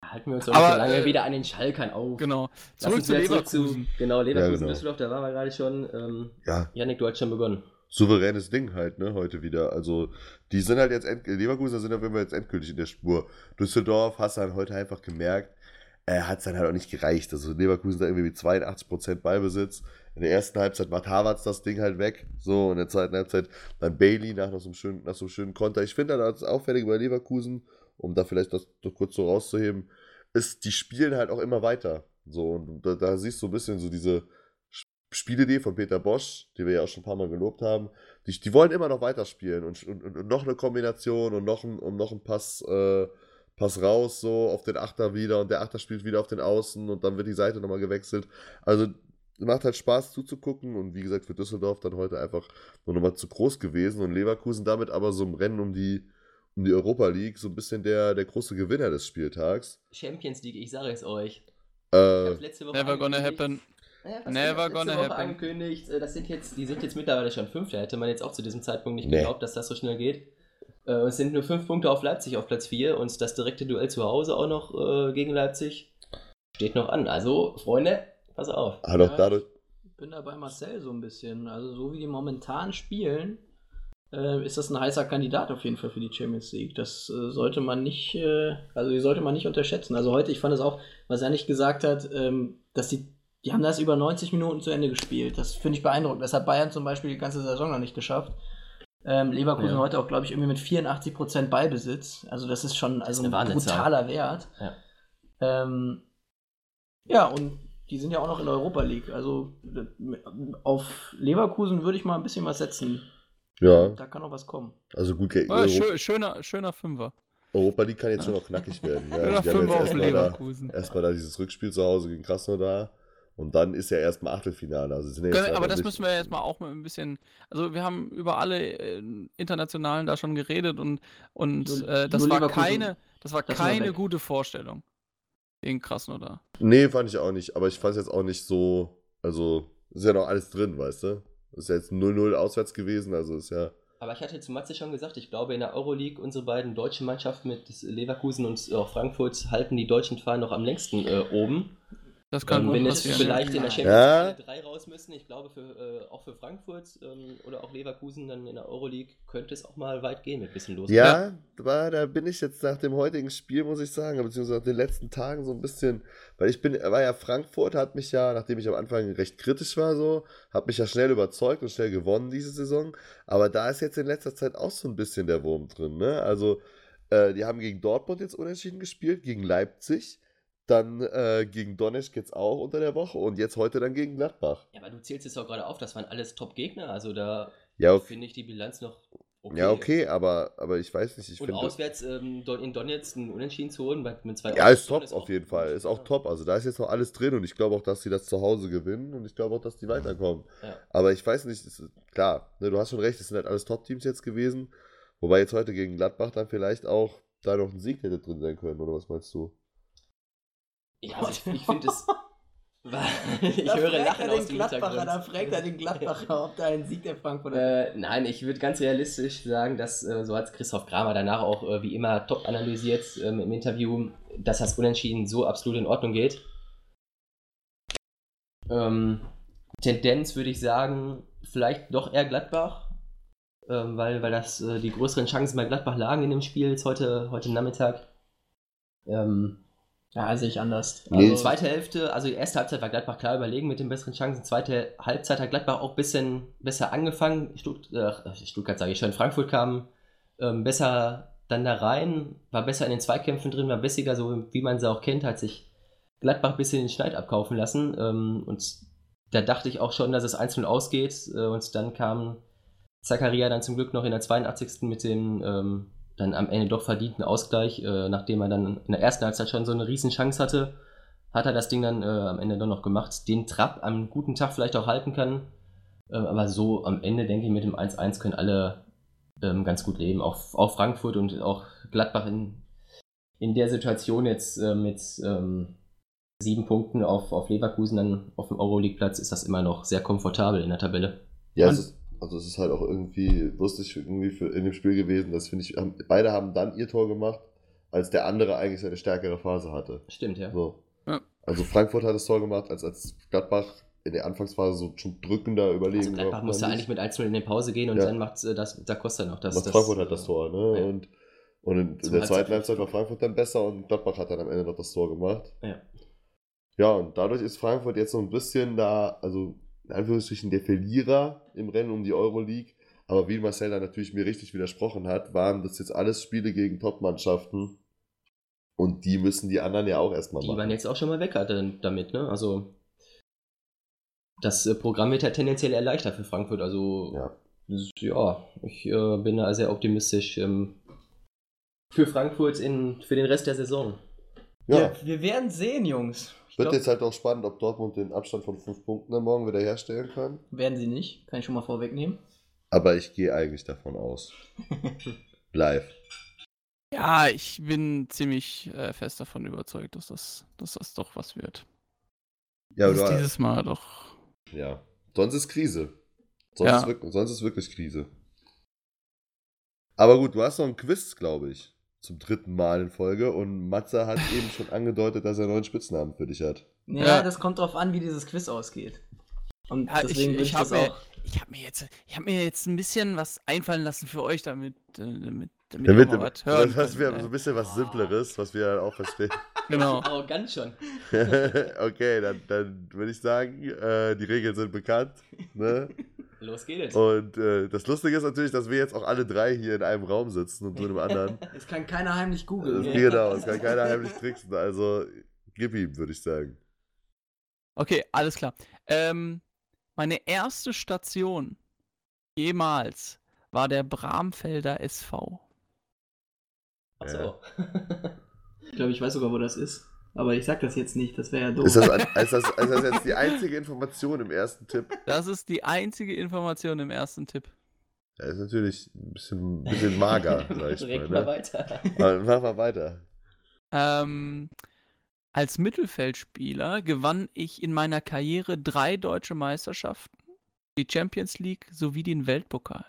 Halten wir uns doch Aber, nicht so lange äh, wieder an den Schalkern auf. Genau. Zurück zu Leverkusen. genau, Leverkusen, Ja, genau. Düsseldorf, da waren wir gerade schon. Ähm, ja, Janik, du hast schon begonnen. souveränes Ding halt, ne, heute wieder. Also, die sind halt jetzt, end Leverkusen sind auf jeden Fall jetzt endgültig in der Spur. Düsseldorf hast du halt heute einfach gemerkt, äh, hat es dann halt auch nicht gereicht. Also, Leverkusen da irgendwie mit 82% Ballbesitz. In der ersten Halbzeit macht Havertz das Ding halt weg. So, in der zweiten Halbzeit dann Bailey nach, noch so einem schönen, nach so einem schönen Konter. Ich finde dann das auffällig bei Leverkusen, um da vielleicht das kurz so rauszuheben, ist, die spielen halt auch immer weiter. So, und da, da siehst du ein bisschen so diese Spielidee von Peter Bosch, die wir ja auch schon ein paar Mal gelobt haben, die, die wollen immer noch weiterspielen und, und, und noch eine Kombination und noch ein, und noch ein Pass, äh, Pass raus, so auf den Achter wieder und der Achter spielt wieder auf den Außen und dann wird die Seite nochmal gewechselt. Also macht halt Spaß zuzugucken und wie gesagt für Düsseldorf dann heute einfach nur nochmal zu groß gewesen und Leverkusen damit aber so im Rennen um die, um die Europa League so ein bisschen der, der große Gewinner des Spieltags. Champions League, ich sage es euch. Ich Äh, hab's letzte Woche Never gonna happen. Ja, was Never letzte gonna Woche happen. angekündigt. äh, Das sind jetzt, die sind jetzt mittlerweile schon Fünfter. Hätte man jetzt auch zu diesem Zeitpunkt nicht Nee. geglaubt, dass das so schnell geht. Äh, Es sind nur fünf Punkte auf Leipzig auf Platz 4 und das direkte Duell zu Hause auch noch äh, gegen Leipzig steht noch an. Also, Freunde, pass auf. auch Ja, dadurch, Ich bin da bei Marcel so ein bisschen. Also so wie die momentan spielen, äh, ist das ein heißer Kandidat auf jeden Fall für die Champions League. Das äh, sollte man nicht, äh, also die sollte man nicht unterschätzen. Also heute, ich fand es auch, was er nicht gesagt hat, ähm, dass die, die haben das über 90 Minuten zu Ende gespielt. Das finde ich beeindruckend. Das hat Bayern zum Beispiel die ganze Saison noch nicht geschafft. Ähm, Leverkusen Ja. heute auch, glaube ich, irgendwie mit 84% Ballbesitz. Also das ist schon also eine ein brutaler Wert. Ja. Ähm, ja, und die sind ja auch noch in der Europa League. Also äh, auf Leverkusen würde ich mal ein bisschen was setzen. Ja, Da kann auch was kommen. also gut, ge- Ah, Euro- schö schöner, schöner Fünfer. Europa League kann jetzt schon noch knackig werden. Ja, Schöner die haben Fünfer jetzt auf erstmal da, Leverkusen. erstmal da dieses Rückspiel zu Hause gegen Krasnodar und dann ist ja erstmal Achtelfinale. Also sind ja jetzt Können- halt Aber noch das müssen wir jetzt mal auch mal ein bisschen. Also wir haben über alle äh, internationalen da schon geredet und, und äh, das war keine, das war das keine gute Vorstellung. Gegen Krasnodar. Nee, fand ich auch nicht. Aber ich fand es jetzt auch nicht so. Also, ist ja noch alles drin, weißt du? Ist ja jetzt 0-0 auswärts gewesen, also ist ja Aber ich hatte zu Matze schon gesagt, ich glaube in der Euroleague unsere beiden deutschen Mannschaften mit Leverkusen und auch Frankfurt halten die deutschen Fahnen noch am längsten äh, oben. Das kann ähm, wenn jetzt vielleicht in der Champions Ja. League alle drei raus müssen, ich glaube für, äh, auch für Frankfurt ähm, oder auch Leverkusen dann in der Euroleague könnte es auch mal weit gehen mit bisschen los. Ja, aber da bin ich jetzt nach dem heutigen Spiel, muss ich sagen, beziehungsweise nach den letzten Tagen so ein bisschen, weil ich bin, war ja Frankfurt, hat mich ja, nachdem ich am Anfang recht kritisch war, so, hat mich ja schnell überzeugt und schnell gewonnen diese Saison. Aber da ist jetzt in letzter Zeit auch so ein bisschen der Wurm drin, ne? Also, äh, die haben gegen Dortmund jetzt unentschieden gespielt, gegen Leipzig. Dann äh, gegen Donetsk jetzt auch unter der Woche und jetzt heute dann gegen Gladbach. Ja, aber du zählst es auch gerade auf, das waren alles Top-Gegner, also da Ja, okay. finde ich die Bilanz noch okay. Ja, okay, aber, aber ich weiß nicht, ich Und finde. auswärts ähm, in Donetsk einen Unentschieden zu holen mit zwei Ja, ist top auf jeden Fall. Ist auch top. Also da ist jetzt noch alles drin und ich glaube auch, dass sie das zu Hause gewinnen und ich glaube auch, dass die weiterkommen. Ja. Aber ich weiß nicht, ist, klar, ne, du hast schon recht, es sind halt alles Top-Teams jetzt gewesen. Wobei jetzt heute gegen Gladbach dann vielleicht auch da noch ein Sieg hätte drin sein können, oder was meinst du? Ja, also ich, ich finde es. ich Da höre Lachen aus dem Gladbacher, da fragt er den Gladbacher, ob da ein Sieg der Frankfurter. Äh, nein, ich würde ganz realistisch sagen, dass, äh, so hat Christoph Kramer danach auch äh, wie immer top analysiert ähm, im Interview, dass das Unentschieden so absolut in Ordnung geht. Ähm, Tendenz würde ich sagen, vielleicht doch eher Gladbach, ähm, weil, weil das äh, die größeren Chancen bei Gladbach lagen in dem Spiel jetzt heute, heute Nachmittag. Ähm, Ja, sehe ich anders. Nee, also, zweite Hälfte, also die erste Halbzeit war Gladbach klar überlegen mit den besseren Chancen. Zweite Halbzeit hat Gladbach auch ein bisschen besser angefangen. Stutt äh, Stuttgart sage ich schon, Frankfurt kam ähm, besser dann da rein, war besser in den Zweikämpfen drin, war bissiger, so wie man sie auch kennt, hat sich Gladbach ein bisschen den Schneid abkaufen lassen. Ähm, und da dachte ich auch schon, dass es einzeln ausgeht. Äh, und dann kam Zakaria dann zum Glück noch in der 82. mit dem ähm, dann am Ende doch verdienten Ausgleich, äh, nachdem er dann in der ersten Halbzeit schon so eine riesen Chance hatte, hat er das Ding dann äh, am Ende doch noch gemacht. Den Trapp am guten Tag vielleicht auch halten kann. Äh, aber so am Ende, denke ich, mit dem 1-1 können alle ähm, ganz gut leben. Auch, auch Frankfurt und auch Gladbach in, in der Situation jetzt äh, mit ähm, sieben Punkten auf, auf Leverkusen dann auf dem Euroleague-Platz ist das immer noch sehr komfortabel in der Tabelle. Ja, Und- es ist, also es ist halt auch irgendwie lustig irgendwie für, in dem Spiel gewesen, das finde ich, haben, beide haben dann ihr Tor gemacht, als der andere eigentlich seine stärkere Phase hatte. Stimmt, ja. So. Ja. Also Frankfurt hat das Tor gemacht, als, als Gladbach in der Anfangsphase so schon drückender überlegen Also Gladbach musste eigentlich mit 1-0 in die Pause gehen und Ja. dann macht äh, das Da Costa noch das. Aber das Frankfurt hat das Tor, ne? Ja. Und, und in, in der zweiten. Halbzeit war Frankfurt dann besser und Gladbach hat dann am Ende noch das Tor gemacht. Ja. Ja, und dadurch ist Frankfurt jetzt so ein bisschen da, also in Anführungsstrichen der Verlierer im Rennen um die Euroleague. Aber wie Marcel da natürlich mir richtig widersprochen hat, waren das jetzt alles Spiele gegen Top-Mannschaften. Und die müssen die anderen ja auch erstmal Die machen. waren jetzt auch schon mal weg damit, ne? Also das äh, Programm wird ja tendenziell eher leichter für Frankfurt. Also Ja. ja ich äh, bin da sehr optimistisch ähm, für Frankfurt in, für den Rest der Saison. ja, Wir, wir werden sehen, Jungs. Wird glaub, jetzt halt auch spannend, ob Dortmund den Abstand von fünf Punkten am Morgen wieder herstellen kann. werden sie nicht. Kann ich schon mal vorwegnehmen. Aber ich gehe eigentlich davon aus. Live. Ja, ich bin ziemlich äh, fest davon überzeugt, dass das, dass das doch was wird. Ja, das ist du, dieses Mal doch. ja. Sonst ist Krise. Sonst, Ja. ist wirklich, sonst ist wirklich Krise. Aber gut, du hast noch ein Quiz, glaube ich. Zum dritten Mal in Folge. Und Matze hat eben schon angedeutet, dass er einen neuen Spitznamen für dich hat. Ja, Ja. das kommt drauf an, wie dieses Quiz ausgeht. Und Ja, deswegen ich ich ich, habe das mir, auch. ich hab mir, jetzt, ich hab mir jetzt ein bisschen was einfallen lassen für euch, damit, äh, damit, damit, Damit, ihr was hören das könnt, wir so ein bisschen was Simpleres, was wir auch verstehen. Genau. Arrogant schon. okay, dann, dann würde ich sagen, äh, die Regeln sind bekannt. Ne? Los geht es. Und äh, das Lustige ist natürlich, dass wir jetzt auch alle drei hier in einem Raum sitzen und du in einem anderen. Es kann keiner heimlich googeln. genau, es kann keiner heimlich tricksen. Also, gib ihm, würde ich sagen. Okay, alles klar. Ähm, meine erste Station jemals war der Bramfelder SV. Achso. Ich glaube, ich weiß sogar, wo das ist. Aber ich sag das jetzt nicht, das wäre ja doof. Ist das, ist, das, ist das jetzt die einzige Information im ersten Tipp? Das ist die einzige Information im ersten Tipp. Das ist natürlich ein bisschen, ein bisschen mager, sag ich Direkt mal. mal Ne? weiter. Aber mach mal weiter. Ähm, als Mittelfeldspieler gewann ich in meiner Karriere drei deutsche Meisterschaften, die Champions League sowie den Weltpokal.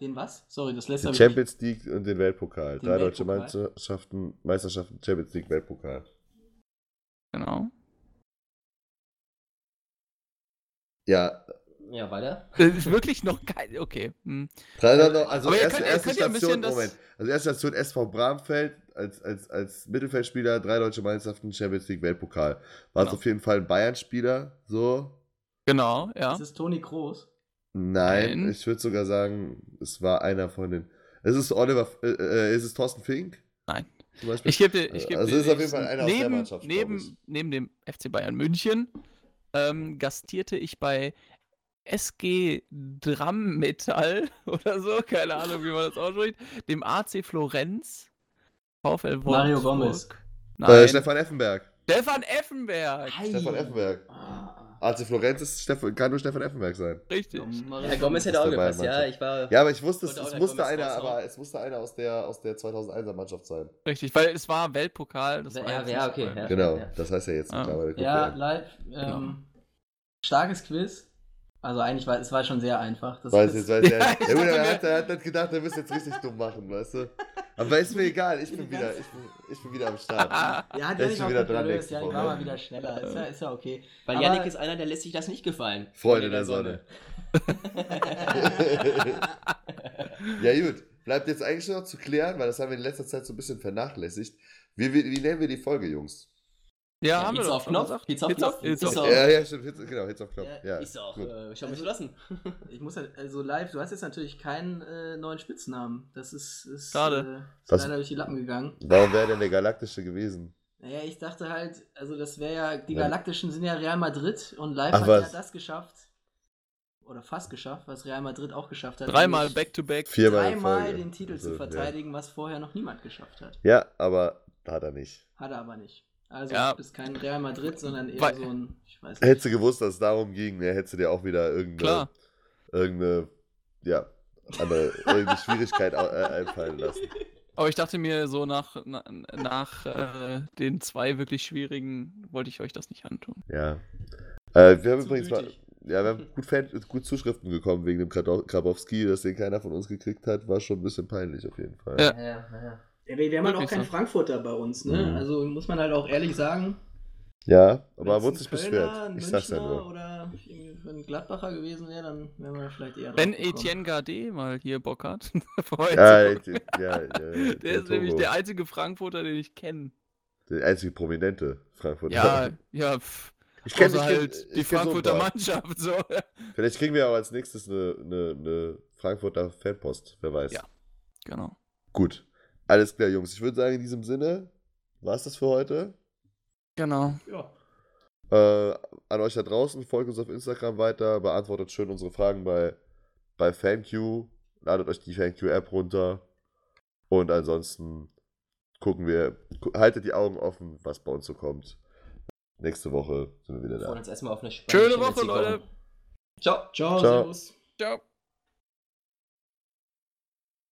Den was? Sorry, das letzte Die Champions League und den Weltpokal. Den Drei deutsche? Meisterschaften, Meisterschaften, Champions League, Weltpokal. Genau. Ja, Ja, weiter. Das ist wirklich noch geil. Okay. Hm. also ihr erste, könnt- erste Station, Moment. Also erste Station SV Bramfeld als, als, als Mittelfeldspieler, drei deutsche Meisterschaften, Champions League, Weltpokal. War Genau. auf jeden Fall ein Bayern-Spieler, so. Genau, ja. Das ist Toni Kroos. Nein, Nein. ich würde sogar sagen, es war einer von den. Es ist Oliver, äh, äh, ist es Thorsten Fink? Nein. Zum Beispiel? Ich gebe dir, ich gebe Also dir ist auf jeden Fall einer aus der neben, Mannschaft, neben, ich. neben dem FC Bayern München ähm, gastierte ich bei SG Drammetall oder so, keine Ahnung, wie man das ausspricht, dem AC Florenz, VfL Wolfsburg. Mario Gomez. Nein, Äh, Stefan Effenberg. Stefan Effenberg. Stefan Effenberg. Ah. AC Florenz ist Steff kann nur Stefan Effenberg sein. Richtig. Herr Gomez hätte auch gepasst, ja. Ich war. Ja, aber ich wusste, es, es musste Gomez einer, aber es musste einer aus der, aus der 2001er Mannschaft sein. Richtig, weil es war Weltpokal. Das Ja, war ja, nicht okay, ja. Genau, das heißt ja jetzt Ah. mittlerweile. Ja, live. Ähm, Starkes Quiz. Also eigentlich war es war schon sehr einfach. Das Weiß jetzt, weiß Ja, ja, ich ja, gut, er hat, er hat nicht gedacht, er müsste jetzt richtig dumm machen, weißt du? Aber ist mir egal, ich bin wieder, ich bin, ich bin wieder am Start. Ja, hat Ich Janik bin auch wieder dran Janik war mal wieder schneller. Ist ja, ist ja okay. Weil Aber- Yannick ist einer, der lässt sich das nicht gefallen. Freunde der Sonne. ja, gut. Bleibt jetzt eigentlich noch zu klären, weil das haben wir in letzter Zeit so ein bisschen vernachlässigt. Wie, wie, wie nennen wir die Folge, Jungs? Ja, Ja, haben wir Pizza doch auf Knopf. Pizza auf Knopf, Pizza Pizza auf- auf- Ja, ja, stimmt. Hits, genau, Hits auf Knopf. Ja, Ja, ist doch gut. äh, schon Also- beschlossen. Ich muss halt, also live, du hast jetzt natürlich keinen äh, neuen Spitznamen. Das ist, ist, Schade. äh, ist Was- leider durch die Lappen gegangen. Warum wäre denn der Galaktische gewesen? Naja, ich dachte halt, also das wäre ja, die Ja. Galaktischen sind ja Real Madrid und live Ach, hat was? ja das geschafft. Oder fast geschafft, was Real Madrid auch geschafft hat. Dreimal back-to-back. Viermal in Dreimal den Titel Also, zu verteidigen, was vorher noch niemand geschafft hat. Ja. ja, aber hat er nicht. Hat er aber nicht. Also Ja. du bist kein Real Madrid, sondern eher Weil- so ein, ich weiß nicht. Hättest du gewusst, dass es darum ging, ne, hättest du dir auch wieder irgendeine, Klar. irgendeine, ja, andere, irgendeine Schwierigkeit äh, einfallen lassen. Aber ich dachte mir so nach, na, nach äh, den zwei wirklich schwierigen wollte ich euch das nicht antun. Ja. Äh, wir haben Zu übrigens mal, ja, wir haben gut, Fan, gut Zuschriften bekommen wegen dem Grabowski, dass den keiner von uns gekriegt hat, war schon ein bisschen peinlich auf jeden Fall. Ja. Ja, ja, ja. Wir, wir haben halt auch keinen so. Frankfurter bei uns, ne? Mhm. Also muss man halt auch ehrlich sagen. Ja, aber er wurde ein sich beschwert. Ich sag's ja Münchner nur. Oder ein Gladbacher gewesen wäre, dann wären wir vielleicht eher Wenn. Etienne Gardet mal hier Bock hat, vorher Ja, ja, ja, ja, der ist nämlich Togo. der einzige Frankfurter, den ich kenne. der einzige prominente Frankfurter. Ja, ja, pff. ich kenne Außer halt die Frankfurter Mannschaft. So. Vielleicht kriegen wir auch als nächstes eine, eine, eine Frankfurter Fanpost, wer weiß. Ja. Genau. Gut. Alles klar, Jungs. Ich würde sagen, in diesem Sinne war es das für heute. Genau. Ja. Äh, an euch da draußen, folgt uns auf Instagram weiter, beantwortet schön unsere Fragen bei, bei FanQ, ladet euch die FanQ-App runter und ansonsten gucken wir, gu- haltet die Augen offen, was bei uns so kommt. Nächste Woche sind wir wieder Wir freuen da. uns erstmal auf eine Schöne Woche, Leute. Ciao. Ciao, Ciao. Servus. Ciao.